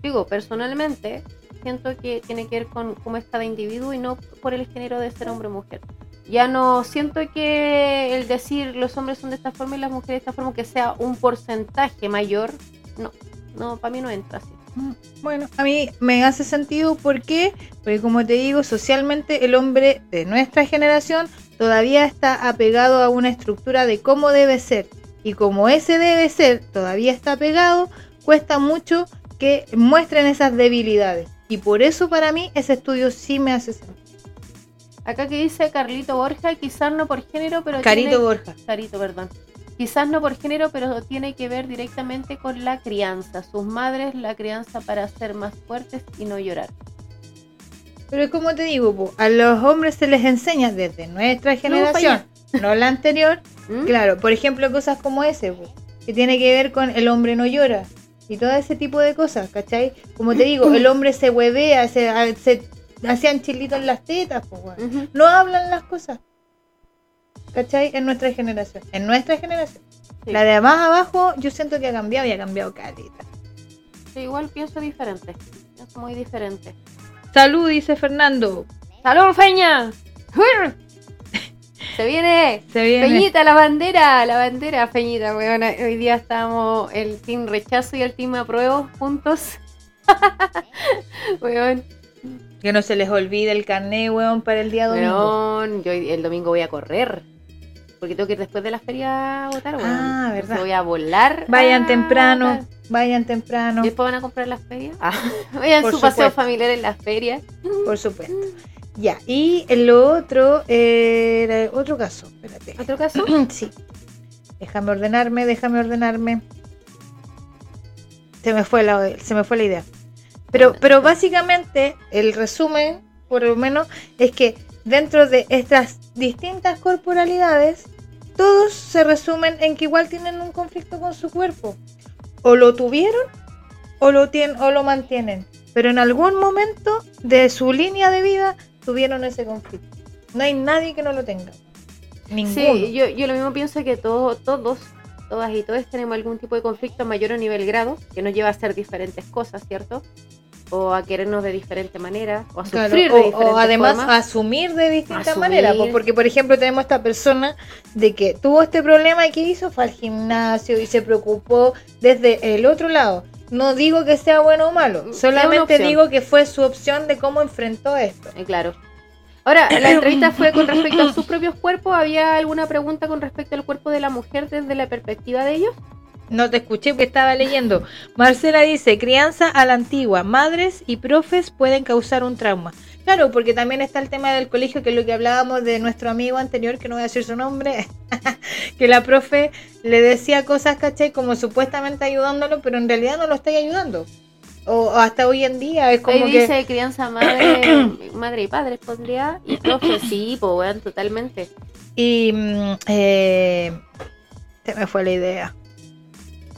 digo, personalmente, siento que tiene que ver con cómo es cada individuo y no por el género de ser hombre o mujer. Ya no siento que el decir los hombres son de esta forma y las mujeres de esta forma, que sea un porcentaje mayor, no, no, para mí no entra así. Mm, Bueno, a mí me hace sentido ¿por qué? Porque como te digo, socialmente el hombre de nuestra generación todavía está apegado a una estructura de cómo debe ser. Y como ese debe ser todavía está pegado, cuesta mucho que muestren esas debilidades. Y por eso para mí ese estudio sí me hace sentido. Acá que dice Carlito Borja, quizás no por género, pero Carito tiene- Borja. Carito, perdón. Quizás no por género, pero tiene que ver directamente con la crianza. Sus madres, la crianza para ser más fuertes y no llorar. Pero es como te digo, po, a los hombres se les enseña desde nuestra generación, no la anterior, ¿Mm? Claro, por ejemplo, cosas como ese, po, que tiene que ver con el hombre no llora y todo ese tipo de cosas, ¿cachai? Como te digo, el hombre se huevea, se, hacían chilitos en las tetas, po, no hablan las cosas, ¿cachai? En nuestra generación, en nuestra generación. Sí. La de más abajo, yo siento que ha cambiado y ha cambiado caleta. Sí, igual pienso diferente. Pienso muy diferente. Salud, dice Fernando. ¡Salud, Feña! ¡Jur! Se viene Se viene. Feñita, la bandera, la bandera, Feñita, weón. Hoy día estamos el team rechazo y el team apruebo juntos. weón, Que no se les olvide el carné, weón, para el día domingo. weón, yo el domingo voy a correr. Porque tengo que ir después de la feria a votar. Ah, verdad. voy a volar. Vayan a temprano, votar. vayan temprano, ¿Y después van a comprar las ferias? Ah, vayan Por su paseo supuesto. familiar en las ferias. por supuesto. Ya, y lo otro era otro caso, espérate. ¿Otro caso? Sí. Déjame ordenarme, déjame ordenarme. Se me fue la, se me fue la idea. Pero, pero básicamente el resumen, por lo menos, es que dentro de estas distintas corporalidades, todos se resumen en que igual tienen un conflicto con su cuerpo. O lo tuvieron o lo, tienen, o lo mantienen. Pero en algún momento de su línea de vida tuvieron ese conflicto. No hay nadie que no lo tenga. Ninguno. Sí, yo, lo mismo pienso que todos, todos, todas y todos tenemos algún tipo de conflicto mayor o nivel grado, que nos lleva a hacer diferentes cosas, ¿cierto? O a querernos de diferente manera, o a Claro, sufrir o- de o, diferente además forma. asumir de distintas Asumir. maneras, pues, porque por ejemplo tenemos esta persona de que tuvo este problema y que hizo fue al gimnasio y se preocupó desde el otro lado. No digo que sea bueno o malo, Es solamente digo que fue su opción de cómo enfrentó esto. Eh, claro. Ahora, la entrevista fue con respecto a sus propios cuerpos. ¿Había alguna pregunta con respecto al cuerpo de la mujer desde la perspectiva de ellos? No te escuché porque estaba leyendo. Marcela dice, crianza a la antigua, madres y profes pueden causar un trauma. Claro, porque también está el tema del colegio, que es lo que hablábamos de nuestro amigo anterior, que no voy a decir su nombre, que la profe le decía cosas, ¿cachai? Como supuestamente ayudándolo, pero en realidad no lo está ayudando. O, o hasta hoy en día es como que... dice crianza madre, madre y padre, pondría. Y profe, sí, pues weón, totalmente. Y mm, eh, se me fue la idea.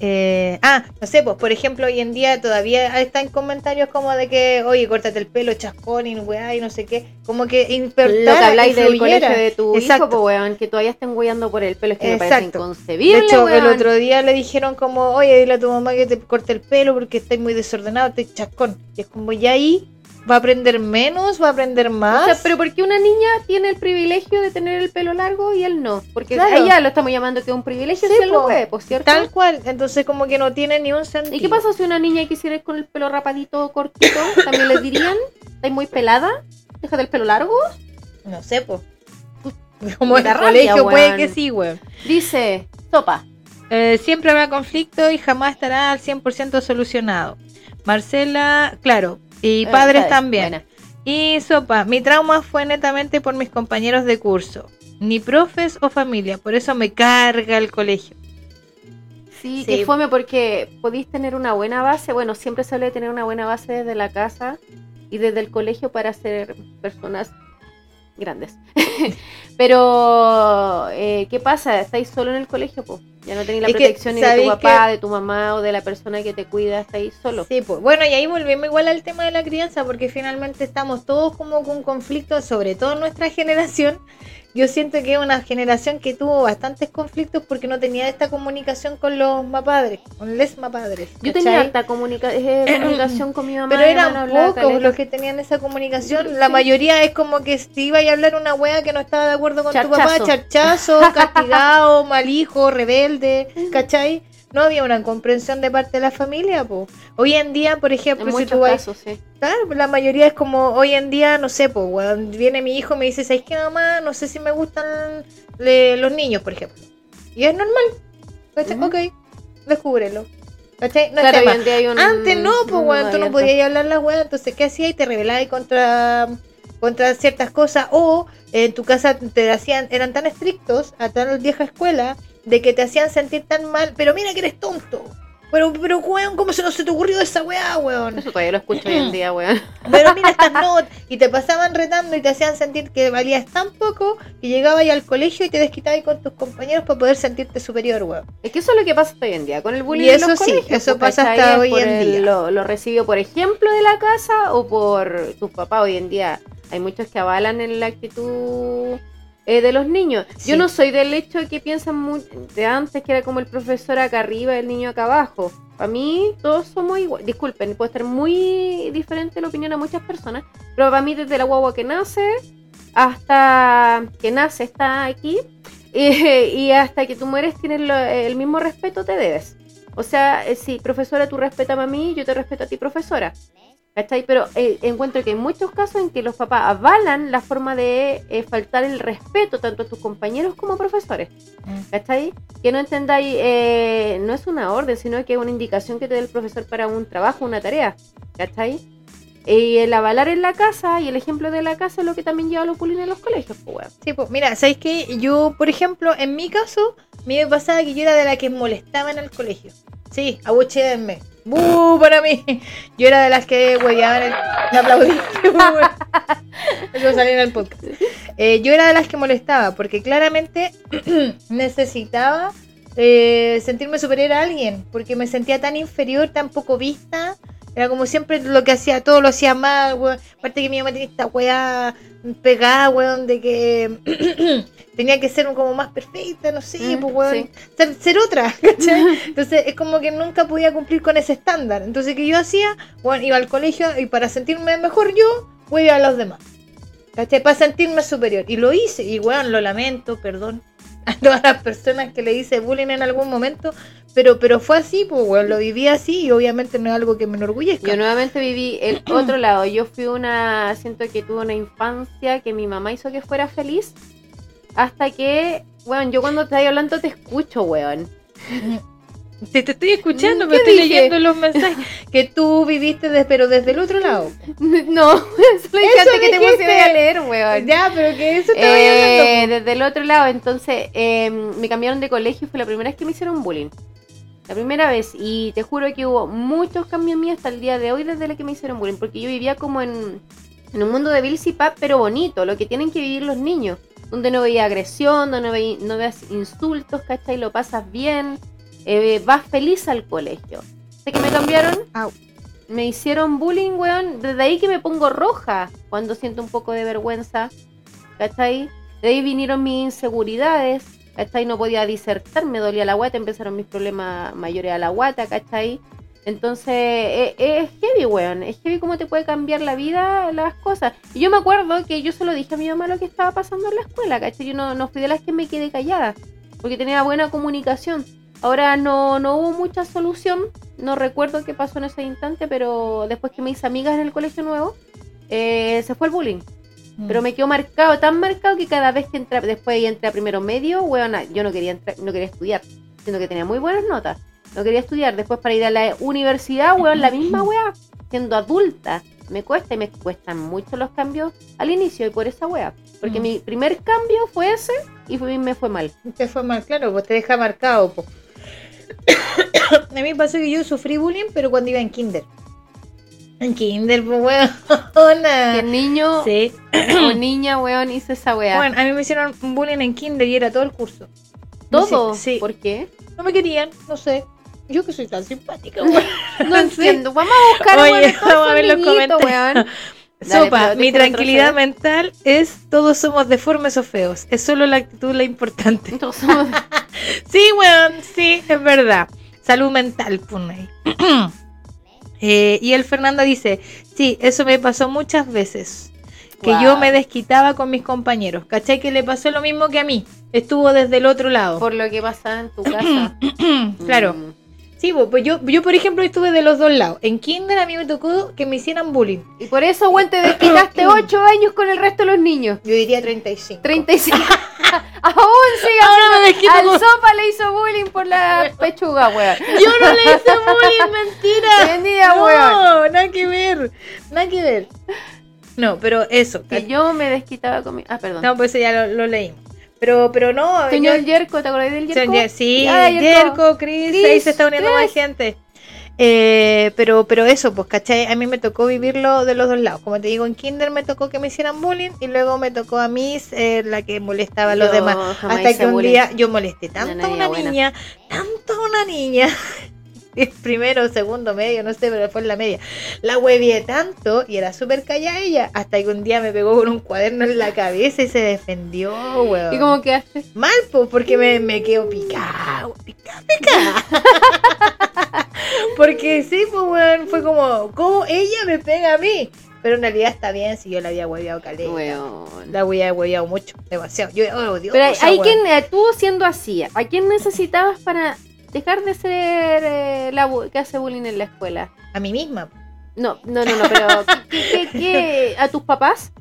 Eh, ah, no sé, pues por ejemplo, hoy en día todavía están comentarios como de que, oye, córtate el pelo, chascón y weá, y no sé qué. Como que Lo que habláis del colegio de tu Exacto. hijo, pues weón, que todavía estén hueando por el pelo, es que me parece Exacto. inconcebible, De hecho, el weón. otro día le dijeron como, oye, dile a tu mamá que te corte el pelo porque estás muy desordenado, estoy chascón. Y es como, ya ahí va a aprender menos, va a aprender más. O sea, pero ¿por qué una niña tiene el privilegio de tener el pelo largo y él no? Porque Claro. a ella lo estamos llamando que es un privilegio Sí, si él lo pues, ¿cierto? Tal cual, entonces como que no tiene ni un sentido. ¿Y qué pasa si una niña quisiera ir con el pelo rapadito, cortito? ¿También le dirían? ¿Estás muy pelada? ¿Déjate el pelo largo? No sé, pues. Como en el colegio puede que sí, weón. Dice, sopa. Eh, siempre habrá conflicto y jamás estará al 100% solucionado. Marcela, claro, y Eh, padres también. buena. Y sopa, mi trauma fue netamente por mis compañeros de curso, ni profes o familia, por eso me carga el colegio. Sí, Sí. que fome porque podéis tener una buena base. Bueno, siempre se habla de tener una buena base desde la casa y desde el colegio para ser personas grandes. Pero, eh, ¿qué pasa? Estáis solo en el colegio. Ya no tenéis la Es que, protección ni de tu ¿sabéis papá, que- de tu mamá o de la persona que te cuida. Estáis solo. Sí, pues bueno, y ahí volvemos igual al tema de la crianza, porque finalmente estamos todos como con conflictos, sobre todo nuestra generación. Yo siento que es una generación que tuvo bastantes conflictos porque no tenía esta comunicación con los mapadres, con les mapadres. Yo tenía harta comunica- eh, comunicación con mi mamá. Pero eran pocos los que tenían esa comunicación. Sí. La mayoría es como que si iba a hablar una wea que no estaba de acuerdo con tu papá, Charchazo. charchazo, castigado, mal hijo, rebelde, ¿cachai? No había una comprensión de parte de la familia. Hoy en día, por ejemplo, En si tú vas, casos, sí. claro, la mayoría es como hoy en día, no sé, po, weón, viene mi hijo y me dice, ¿sabes qué, mamá? No sé si me gustan le- los niños, por ejemplo. Y es normal, ¿cachai? Ok, descúbrelo. ¿Cachai? No es Claro, tema. hoy en día hay un Antes no, pues weón, tú no podías hablar las weas, entonces ¿qué hacías? Y te rebelabas contra, contra ciertas cosas, o en tu casa te hacían, eran tan estrictos a tan vieja escuela, de que te hacían sentir tan mal, pero mira que eres tonto. Pero, pero weón, ¿cómo se, no se te ocurrió esa weá, weón? Eso todavía lo escucho hoy en día, weón. Pero mira estas notas, y te pasaban retando y te hacían sentir que valías tan poco, que llegabas al colegio y te desquitabas con tus compañeros para poder sentirte superior, weón. Es que eso es lo que pasa hoy en día con el bullying Y en eso los sí, colegios, eso pues, pasa hasta hoy en el- día. Lo, lo recibió, por ejemplo, de la casa o por tus papás hoy en día. Hay muchos que avalan en la actitud eh, de los niños. Sí. Yo no soy del hecho de que piensan muy, de antes que era como el profesor acá arriba y el niño acá abajo. Para mí todos somos iguales. Disculpen, puede estar muy diferente la opinión a muchas personas, pero para mí desde la guagua que nace hasta que nace está aquí eh, y hasta que tú mueres tienes lo- el mismo respeto, te debes. O sea, eh, si profesora tú respetame a mí, yo te respeto a ti, profesora. ¿Cachai? Pero eh, encuentro que hay muchos casos en que los papás avalan la forma de eh, faltar el respeto tanto a tus compañeros como profesores. ¿Cachai? Que no entendáis, eh, no es una orden, sino que es una indicación que te da el profesor para un trabajo, una tarea. ¿Cachai? Y el avalar en la casa y el ejemplo de la casa es lo que también lleva a los bullying en los colegios, pues, weón. Sí, pues mira, ¿sabéis qué? Yo, por ejemplo, en mi caso, a me pasaba que yo era de la que molestaba en el colegio. Sí, abucheenme. ¡Bú! Para mí. Yo era de las que hueveaban el... Me aplaudí. Eso salió en el podcast. Eh, yo era de las que molestaba porque claramente necesitaba eh, sentirme superior a alguien porque me sentía tan inferior, tan poco vista Era como siempre lo que hacía, todo lo hacía mal, weón. Aparte que mi mamá tenía esta weá pegada, weón, de que tenía que ser como más perfecta, no sé, Mm, pues weón. sí. Ser, ser otra, ¿cachai? Entonces es como que nunca podía cumplir con ese estándar. Entonces, ¿qué yo hacía? Bueno, iba al colegio y para sentirme mejor yo, voy a los demás. ¿Cachai? Para sentirme superior. Y lo hice. Y weón, lo lamento, perdón. A todas las personas que le hice bullying en algún momento. Pero, pero fue así, pues weón, lo viví así y obviamente no es algo que me enorgullezca. Yo nuevamente viví el otro lado. Yo fui una, siento que tuve una infancia que mi mamá hizo que fuera feliz. Hasta que, weón, yo cuando te estoy hablando te escucho, weón. Te, te estoy escuchando, ¿Qué me estoy dije? leyendo los mensajes que tú viviste, des- pero desde el otro lado. No, solo Eso que te pusiera a leer, weón. Ya, pero que eso estaba Eh, hablando. desde el otro lado, entonces eh, me cambiaron de colegio y fue la primera vez que me hicieron bullying. La primera vez, y te juro que hubo muchos cambios míos hasta el día de hoy desde la que me hicieron bullying, porque yo vivía como en, en un mundo de Bills y Pap, pero bonito, lo que tienen que vivir los niños, donde no veía agresión, donde no, veía, no veas insultos, ¿cachai? Lo pasas bien, eh, vas feliz al colegio. Hasta que me cambiaron, Au. me hicieron bullying, weón, desde ahí que me pongo roja cuando siento un poco de vergüenza, ¿cachai? De ahí vinieron mis inseguridades, ¿cachai? No podía disertar, me dolía la guata, empezaron mis problemas mayores a la guata, ¿cachai? Entonces, eh, eh, es heavy, weón, es heavy cómo te puede cambiar la vida, las cosas. Y yo me acuerdo que yo se lo dije a mi mamá lo que estaba pasando en la escuela, ¿cachai? Yo no, no fui de las que me quedé callada, porque tenía buena comunicación. Ahora no, no hubo mucha solución, no recuerdo qué pasó en ese instante, pero después que me hice amigas en el colegio nuevo, eh, se fue el bullying. Mm. Pero me quedó marcado, tan marcado que cada vez que entré, después ya entré a primero medio, weona, yo no quería entrar, no quería estudiar, siendo que tenía muy buenas notas. No quería estudiar. Después para ir a la universidad, weón, la misma weá, siendo adulta. Me cuesta y me cuestan mucho los cambios al inicio y por esa weá. Porque Mm. mi primer cambio fue ese y fue- me fue mal. Te fue mal, claro, pues te deja marcado. po. a mí me pasó que yo sufrí bullying, pero cuando iba en kinder. En kinder, pues, weón. El niño Sí. o niña, weón, hizo esa weá. Bueno, a mí me hicieron bullying en kinder y era todo el curso. Todo. Sí. ¿Por qué? No me querían, no sé. Yo que soy tan simpática, weón. No entiendo. Vamos a buscar Oye, weón, vamos a ver los comentarios. weón. Dale, Sopa, mi tranquilidad mental es todos somos deformes o feos. Es solo la actitud la importante. Todos somos- Sí, weón, sí, es verdad. Salud mental, ahí. Eh, y el Fernanda dice, sí, eso me pasó muchas veces. Que yo me desquitaba con mis compañeros. ¿Cachai? Que le pasó lo mismo que a mí. Estuvo desde el otro lado. por lo que pasa en tu casa. claro. Mm. Sí, pues yo, yo, por ejemplo, estuve de los dos laún En Kinder a mí me tocó que me hicieran bullying. Y por eso, weón, te desquitaste 8 años con el resto de los niños. Yo diría 35. 35. Aún sigue Ahora me desquito Al con- sopa le hizo bullying por la pechuga, weón. Yo no le hice bullying, mentira. Weón. No, nada que ver. Nada que ver. No, pero eso. Que yo me desquitaba con mi. Ah, perdón. No, pues eso ya lo, lo leímos. Pero, pero no. Señor yo- Yerko, ¿te acordás del Yerko? Señor- sí, Ya, Yerko. Yerko, Chris, Chris, ahí se está uniendo Chris. más gente. Eh, pero, pero eso, pues, ¿cachai? A mí me tocó vivirlo de los dos lados. Como te digo, en Kinder me tocó que me hicieran bullying y luego me tocó a mí la que molestaba a los Yo demás. Hasta que un bullying. día yo molesté tanto a una buena. niña, tanto a una niña. Primero, segundo, medio, no sé, pero fue en la media. La huevié tanto y era súper callada ella. Hasta que un día me pegó con un cuaderno en la cabeza y se defendió, weón. ¿Y cómo quedaste? Mal, pues, porque me, me quedo picado, picado, picado. porque sí, pues, weón, fue como, ¿cómo ella me pega a mí? Pero en realidad está bien si yo la había hueveado caleta. Weón. La había hueveado mucho, demasiado. Yo odio Pero hay, hay quien, tú siendo así, ¿a quién necesitabas para dejar de ser eh, la que hace bullying en la escuela? A mí misma. No, no, no, no, pero ¿qué, qué- qué- a tus papás?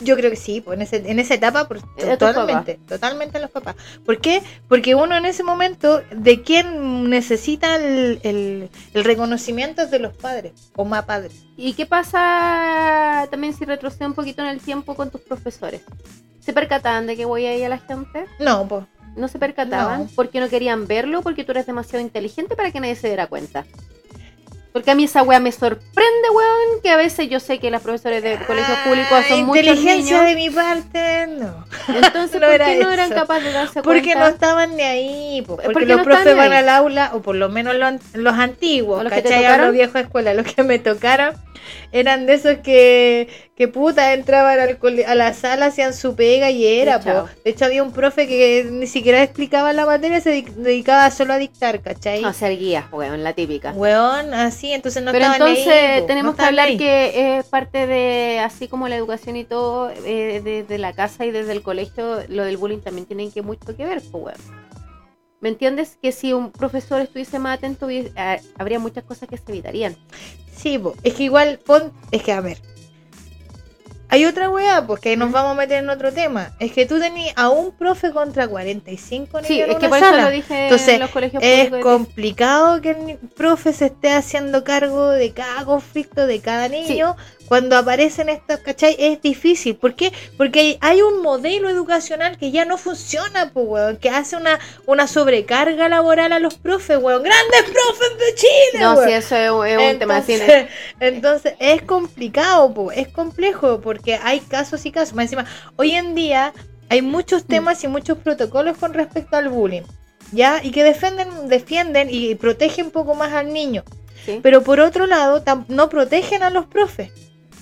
Yo creo que sí, pues en, ese, en esa etapa, por- a totalmente, totalmente a los papás. ¿Por qué? Porque uno en ese momento, de quién necesita el, el, el reconocimiento es de los padres, o más padres. ¿Y qué pasa también si retrocede un poquito en el tiempo con tus profesores? ¿Se percataban de que voy ahí a la gente? No, pues. ¿No se percataban? No. Porque no querían verlo, porque tú eres demasiado inteligente para que nadie se diera cuenta. Porque a mí esa weá me sorprende, weón, que a veces yo sé que las profesores de colegios públicos son muchos inteligencia niños. de mi parte, no. Entonces, No ¿por qué no eran capaces de darse Porque no cuenta? estaban ni ahí, po, porque Porque los no profes van ahí. al aula, o por lo menos los, los antiguos, ¿O los ¿cachai? A los viejos escuelas, los que me tocaron, eran de esos que, que puta, entraban al a la sala, hacían su pega y era, po. De hecho, había un profe que ni siquiera explicaba la materia, se di- dedicaba solo a dictar, ¿cachai? No, ser guías, weón, la típica. Weón, así, entonces no Pero estaban entonces ahí, tenemos no que hablar ahí. que es parte de, así como la educación y todo, eh, desde la casa y desde el colegio, lo del bullying también tiene que mucho que ver, pues, weón. ¿Me entiendes? Que si un profesor estuviese más atento, ah, habría muchas cosas que se evitarían. Sí, es que igual, pon, es que a ver. Hay otra weá, pues que ahí nos vamos a meter en otro tema. Es que tú tenías a un profe contra 45 niños Sí, en es que por sala. eso lo dije Entonces, en los colegios Es complicado que el profe se esté haciendo cargo de cada conflicto de cada niño. Cuando aparecen estos, ¿cachai? Es difícil. ¿Por qué? Porque hay, un modelo educacional que ya no funciona, pues, weón. Que hace una, una sobrecarga laboral a los profes, weón. ¡Grandes profes de Chile, No, weón! sí, eso es, un- es un tema así. entonces, entonces es complicado, po, es complejo porque hay casos y casos. Más encima, hoy en día hay muchos Mm. temas y muchos protocolos con respecto al bullying, ¿ya? Y que defienden, defienden y protegen un poco más al niño. Sí. Pero por otro lado, no protegen a los profes,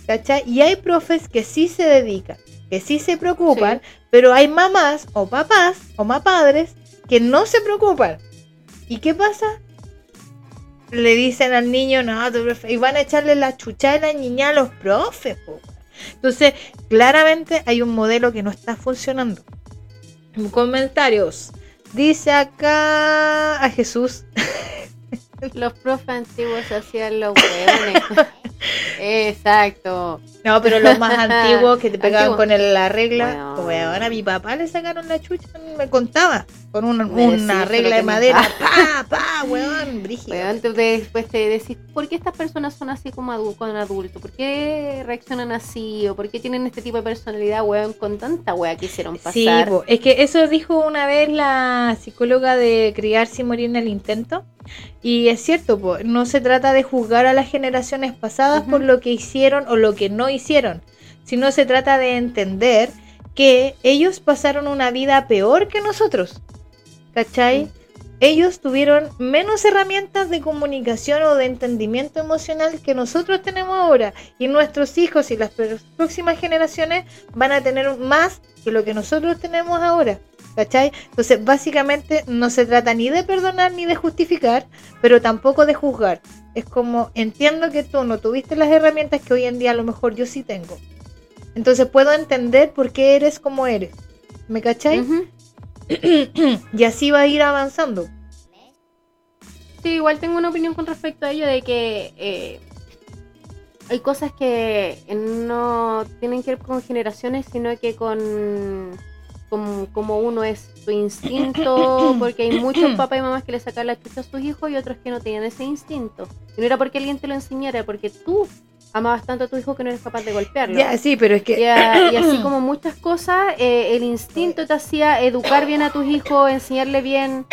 ¿cachai? Y hay profes que sí se dedican, que sí se preocupan, pero hay mamás o papás o más padres que no se preocupan. ¿Y qué pasa? Le dicen al niño, no, tu profe", y van a echarle la chucha y la niña a los profes. po. Entonces, claramente hay un modelo que no está funcionando. Comentarios. Dice acá a Jesús. Los profes antiguos hacían los hueones. Exacto. No, pero los más antiguos que te pegaban Antiguo. con el- la regla. Bueno. Weón, a mi papá le sacaron la chucha, me contaba. Con una, regla de madera. Pa, pa, weón, brígido. Weón, después te decís, ¿por qué estas personas son así como adu- con adultos? ¿Por qué reaccionan así? ¿O por qué tienen este tipo de personalidad, weón, con tanta wea que hicieron pasar? Sí, po, es que eso dijo una vez la psicóloga de criarse y morir en el intento. Y es cierto, po, no se trata de juzgar a las generaciones pasadas por lo que hicieron o lo que no hicieron, sino se trata de entender que ellos pasaron una vida peor que nosotros. ¿Cachai? Ellos tuvieron menos herramientas de comunicación o de entendimiento emocional que nosotros tenemos ahora. Y nuestros hijos y las pr- próximas generaciones van a tener más que lo que nosotros tenemos ahora. ¿Cachai? Entonces, básicamente no se trata ni de perdonar ni de justificar, pero tampoco de juzgar. Es como, entiendo que tú no tuviste las herramientas que hoy en día a lo mejor yo sí tengo. Entonces puedo entender por qué eres como eres. ¿Me cachai? y así va a ir avanzando. Sí, igual tengo una opinión con respecto a ello de que eh, hay cosas que no tienen que ver con generaciones, sino que con con- como uno es su instinto, porque hay muchos papás y mamás que le sacan la chucha a sus hijos y otros que no tenían ese instinto. Y no era porque alguien te lo enseñara, porque tú amabas tanto a tu hijo que no eres capaz de golpearlo. Ya, sí, pero es que... Y, a- y así como muchas cosas, eh, el instinto te hacía educar bien a tus hijos, enseñarle bien,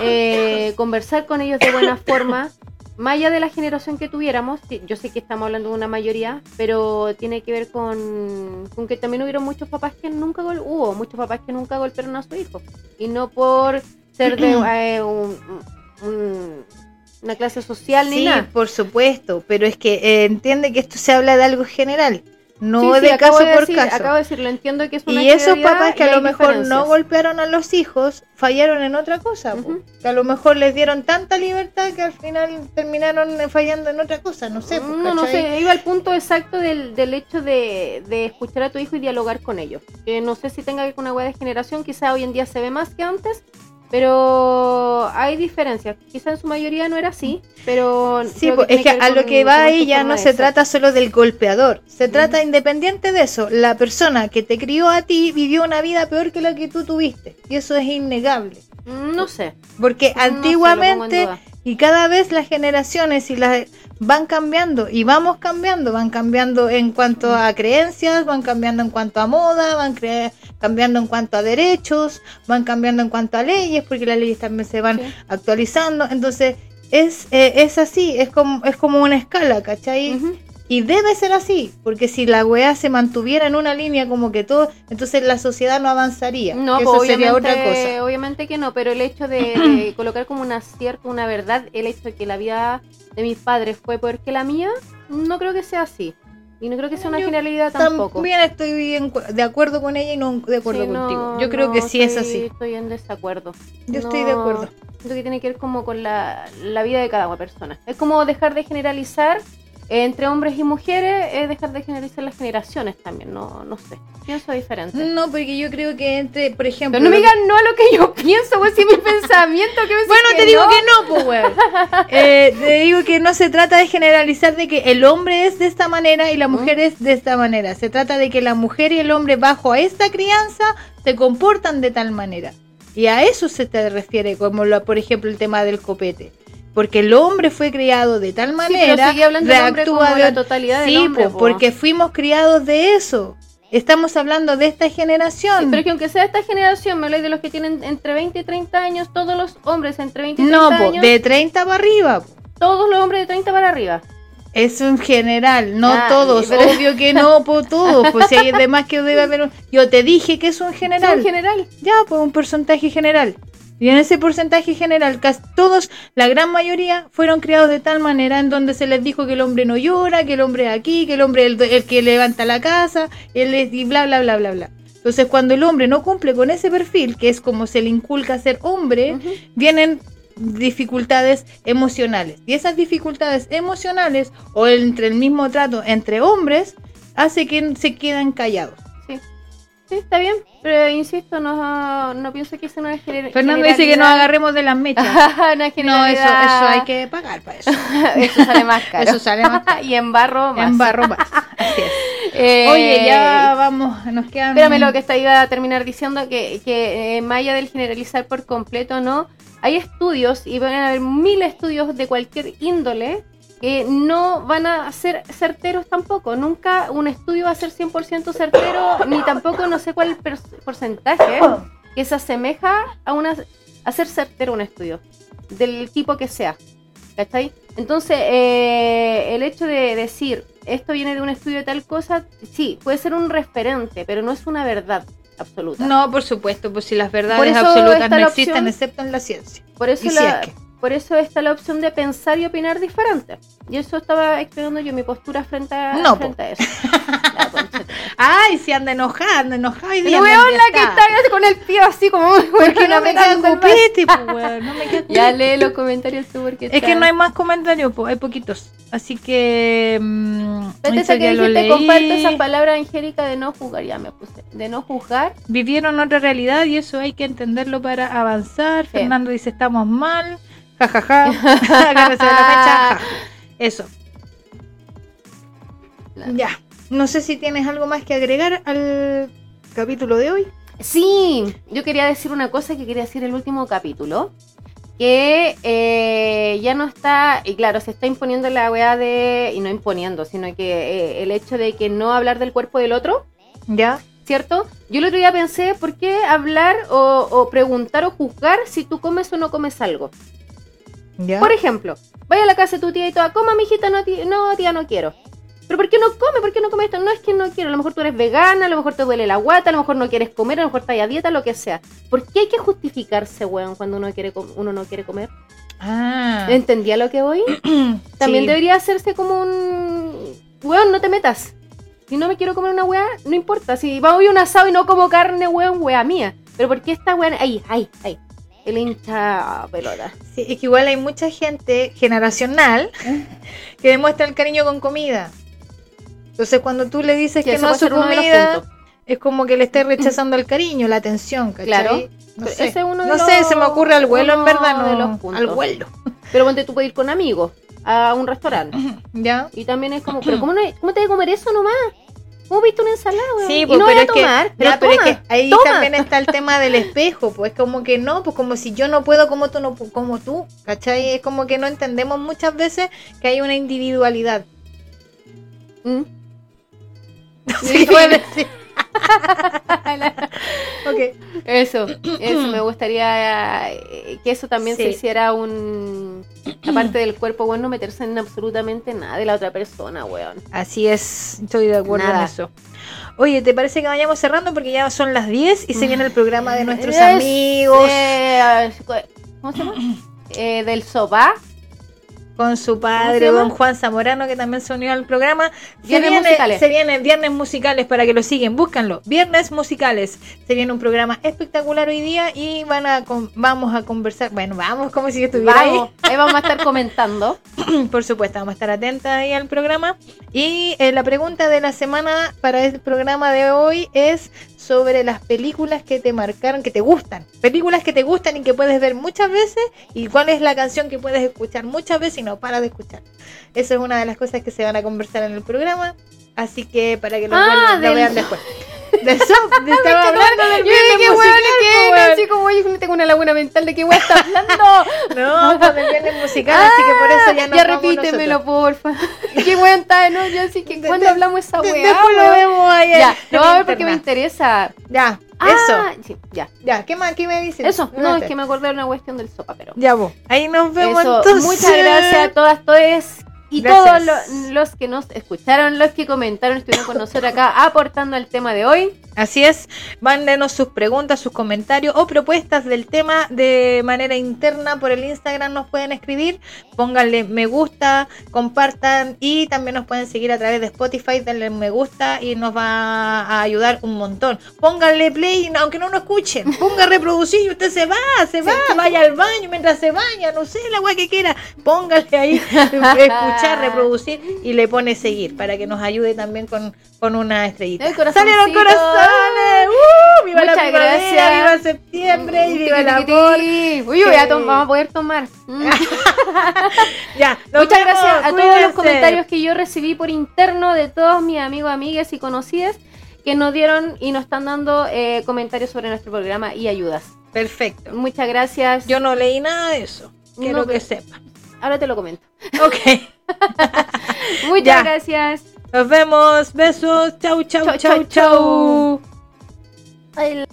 eh, conversar con ellos de buena forma. Más allá de la generación que tuviéramos, yo sé que estamos hablando de una mayoría, pero tiene que ver con, con que también hubieron muchos papás que nunca hubo muchos papás que nunca golpearon a su hijo. Y no por ser de eh, un- un- una clase social ni Sí, nada. por supuesto, pero es que eh, entiende que esto se habla de algo general, no Sí, sí, de caso de por decir- caso. Acabo de decirlo, entiendo que es una Y esos papás que a lo mejor no golpearon a los hijos, fallaron en otra cosa. po. Que a lo mejor les dieron tanta libertad que al final terminaron eh, fallando en otra cosa, no sé. po, No, no ¿cachai? sé, iba al punto exacto del, del hecho de, de escuchar a tu hijo y dialogar con ellos. Que no sé si tenga que ver con una hueá de generación, quizá hoy en día se ve más que antes, pero hay diferencias. Quizá en su mayoría no era así, pero... Sí, po, es que a lo que va ahí ya no se trata solo del golpeador, se trata independiente de eso. La persona que te crió a ti vivió una vida peor que la que tú tuviste y eso es innegable. Mm, No sé. Porque no antiguamente. Y cada vez las generaciones y las van cambiando y vamos cambiando, van cambiando en cuanto a creencias, van cambiando en cuanto a moda, van cambiando en cuanto a derechos, van cambiando en cuanto a leyes, porque las leyes también se van Sí. actualizando. Entonces, es, eh, es así, es como, es como una escala, ¿cachai? Ujú. Y debe ser así, porque si la weá se mantuviera en una línea como que todo, entonces la sociedad no avanzaría. No, pues, eso sería obviamente, otra cosa. obviamente que no, pero el hecho de, de colocar como una cierta, una verdad, el hecho de que la vida de mis padres fue peor que la mía, no creo que sea así. Y no creo que sea una Yo generalidad tampoco. También estoy de acuerdo con ella y no de acuerdo Sí, no, contigo. Yo creo no, que sí es así. Estoy en desacuerdo. Yo estoy de acuerdo. Siento que tiene que ver como con la, la vida de cada persona. Es como dejar de generalizar entre hombres y mujeres, es dejar de generalizar las generaciones también, no, no sé. Pienso diferente. No, porque yo creo que entre, por ejemplo. Pero no me digan no a lo que yo pienso, pues si es mi pensamiento, que me Bueno, que te digo no. que no, pues. Eh, te digo que no se trata de generalizar de que el hombre es de esta manera y la mujer es de esta manera. Se trata de que la mujer y el hombre bajo a esta crianza se comportan de tal manera. Y a eso se te refiere, como lo- por ejemplo el tema del copete. Porque el hombre fue criado de tal Sí, manera, pero del reactúa como de la totalidad del Sí, hombre, po, po. porque fuimos criados de eso. Estamos hablando de esta generación. Sí, pero que aunque sea esta generación, me habláis de los que tienen entre 20 y 30 años, todos los hombres entre 20 y 30 no, po, años, de 30 para arriba. todos los hombres de 30 para arriba. Es en general, no todos, pero- obvio que no, por todos, pues si hay demás que debe haber un... Yo te dije que es un Sí, general, en general. ya, pues un porcentaje general. Y en ese porcentaje general, casi todos, la gran mayoría, fueron criados de tal manera en donde se les dijo que el hombre no llora, que el hombre es aquí, que el hombre es el, el que levanta la casa, él es, y bla, bla, bla, bla, bla. Entonces, cuando el hombre no cumple con ese perfil, que es como se le inculca ser hombre, vienen dificultades emocionales. Y esas dificultades emocionales o entre el mismo trato entre hombres hace que se quedan callados. Sí, está bien, pero insisto, no, no pienso que sea una gener- Fernando dice que nos agarremos de las mechas. una No, eso, eso hay que pagar para eso. Eso sale más caro. Eso sale más caro. y en barro más. En barro más. Así es. Eh, Oye, ya vamos, nos quedan... Espérame lo que está, iba a terminar diciendo que, que eh, allá del generalizar por completo, ¿no? Hay estudios, y van a haber mil estudios de cualquier índole, que no van a ser certeros tampoco. Nunca un estudio va a ser 100% certero, ni tampoco no sé cuál per- porcentaje que se asemeja a, una, a ser certero un estudio, del tipo que sea. ¿Cachai? Entonces, eh, el hecho de decir esto viene de un estudio de tal cosa, sí, puede ser un referente, pero no es una verdad absoluta. No, por supuesto, pues si las verdades absolutas no existen excepto en la ciencia. Por eso, Y si la- es que- por eso está la opción de pensar y opinar diferente. Y eso estaba explicando yo mi postura frente a, No, frente a eso. Ay, si anda enojada, anda enojada y la que está con el pie así como Porque no me queda copete, pues, weón, no me queda Ya lee los comentarios tú porque Es que no hay más comentarios, pues, hay poquitos. Así que. mm, Vete hasta que dijiste, comparto esa palabra angélica de no juzgar, ya me puse. De no juzgar. Vivieron otra realidad y eso hay que entenderlo para avanzar. Sí. Fernando dice: Estamos mal. Ja, ja, ja. Agárrese de la mecha. ja. Eso. Claro. Ya. No sé si tienes algo más que agregar al capítulo de hoy. Sí, yo quería decir una cosa que quería decir el último capítulo. Que eh, ya no está, y claro, se está imponiendo la weá de, y no imponiendo, sino que eh, el hecho de que no hablar del cuerpo del otro, ¿Ya? ¿cierto? Yo el otro día pensé, ¿por qué hablar o, o preguntar o juzgar si tú comes o no comes algo? ¿Ya? Por ejemplo, vaya a la casa de tu tía y toda, coma, mijita, no, tía, no, tía, no quiero. ¿Pero por qué no come? ¿Por qué no come esto? No es que no quiero, a lo mejor tú eres vegana, a lo mejor te duele la guata, a lo mejor no quieres comer, a lo mejor estás a dieta, lo que sea. ¿Por qué hay que justificarse, weón, cuando uno, quiere uno no quiere comer? Ah. ¿Entendía lo que voy? También Sí. debería hacerse como un... Weón, no te metas. Si no me quiero comer una weá, no importa. Si va hoy un asado y no como carne, weón, weá mía. Pero ¿por qué esta weá? Ahí, ahí, ahí. El hincha pelota. Sí, es que igual hay mucha gente generacional que demuestra el cariño con comida. Entonces cuando tú le dices Que que no a su de los comida, es como que le estés rechazando el cariño, la atención, ¿cachai? Claro. No Pero sé, ese es uno de no los- sé, se me ocurre al vuelo en verdad, de no, los puntos. al vuelo. Pero ponte tú puedes ir con amigos a un restaurante. ¿Ya? Y también es como, ¿pero cómo, no, cómo te vas a comer eso nomás? ¿Cómo viste una ensalada, weón? Sí, pues, no pero es que, tomar, pero, ya, pero es toma, que ahí toma. también está el tema del espejo, pues como que no, pues como si yo no puedo como tú, no como tú, ¿cachai? Es como que no entendemos muchas veces que hay una individualidad. Mm. Sí, puede decir. ok. Eso, eso, me gustaría eh, que eso también se hiciera un... Aparte del cuerpo, bueno, no meterse en absolutamente nada de la otra persona, weón. Así es, estoy de acuerdo Nada. en eso. Oye, ¿te parece que vayamos cerrando? Porque ya son las 10 y se viene el programa de nuestros Es, amigos eh, ¿Cómo se llama? Eh, del sofá. Con su padre, don Juan Zamorano, que también se unió al programa. Se Viernes viene, musicales. se vienen viernes musicales para que lo siguen, búscanlo. Viernes musicales. Se viene un programa espectacular hoy día y van a con- vamos a conversar. Bueno, vamos como si estuviera ahí. Vamos, ahí vamos a estar comentando. Por supuesto, vamos a estar atentas ahí al programa. Y eh, la pregunta de la semana para el programa de hoy es sobre las películas que te marcaron, que te gustan. Películas que te gustan y que puedes ver muchas veces. Y cuál es la canción que puedes escuchar muchas veces y no paras de escuchar. Eso es una de las cosas que se van a conversar en el programa. Así que para que lo, Ah, vuelvan- lo vean después. Del soft, de- estaba hablando del Yo dije, weón, ¿qué? weón. Así como yo tengo una laguna mental de qué weón está hablando. No, pues del viernes musical, así que por eso ya no Ya repítemelo, porfa. ¿Qué weón está? No, yo así que De- cuando de- hablamos esa De- weá. Después lo vemos ahí. Ya, vamos a ver porque me interesa. Ya, Ah, eso. Sí, ya. Ya, ¿qué más? ¿Qué me dices? Eso, no, es que me acordé de una cuestión del sopa, pero. Ya vos. Ahí nos vemos Eso, entonces. muchas gracias a todas, todos y Gracias. todos lo- los que nos escucharon, los que comentaron, estuvieron con nosotros acá aportando al tema de hoy. Así es, mándenos sus preguntas, sus comentarios o propuestas del tema de manera interna por el Instagram nos pueden escribir, pónganle me gusta, compartan y también nos pueden seguir a través de Spotify, denle me gusta y nos va a ayudar un montón. Pónganle play, aunque no nos escuchen, ponga reproducir y usted se va, se va, vaya al baño mientras se baña, no sé, la guay que quiera, póngale ahí escuchar, reproducir y le pone seguir para que nos ayude también con, con una estrellita. El corazoncito. ¡Uh! ¡Viva la primavera! gracias. ¡Viva septiembre! ¡Y viva el amor! Uy, vamos a poder tomar. Mm. Ya, Muchas vemos, gracias a todos los comentarios que yo recibí por interno de todos mis amigos, amigas y conocidas que nos dieron y nos están dando eh, comentarios sobre nuestro programa y ayudas. Perfecto. Muchas gracias. Yo no leí nada de eso. Quiero No, que sepa. Ahora te lo comento. Ok. Muchas Ya. gracias. Nos vemos. Besos. Chau, chau, Chau, chau, chau, chau. Ay,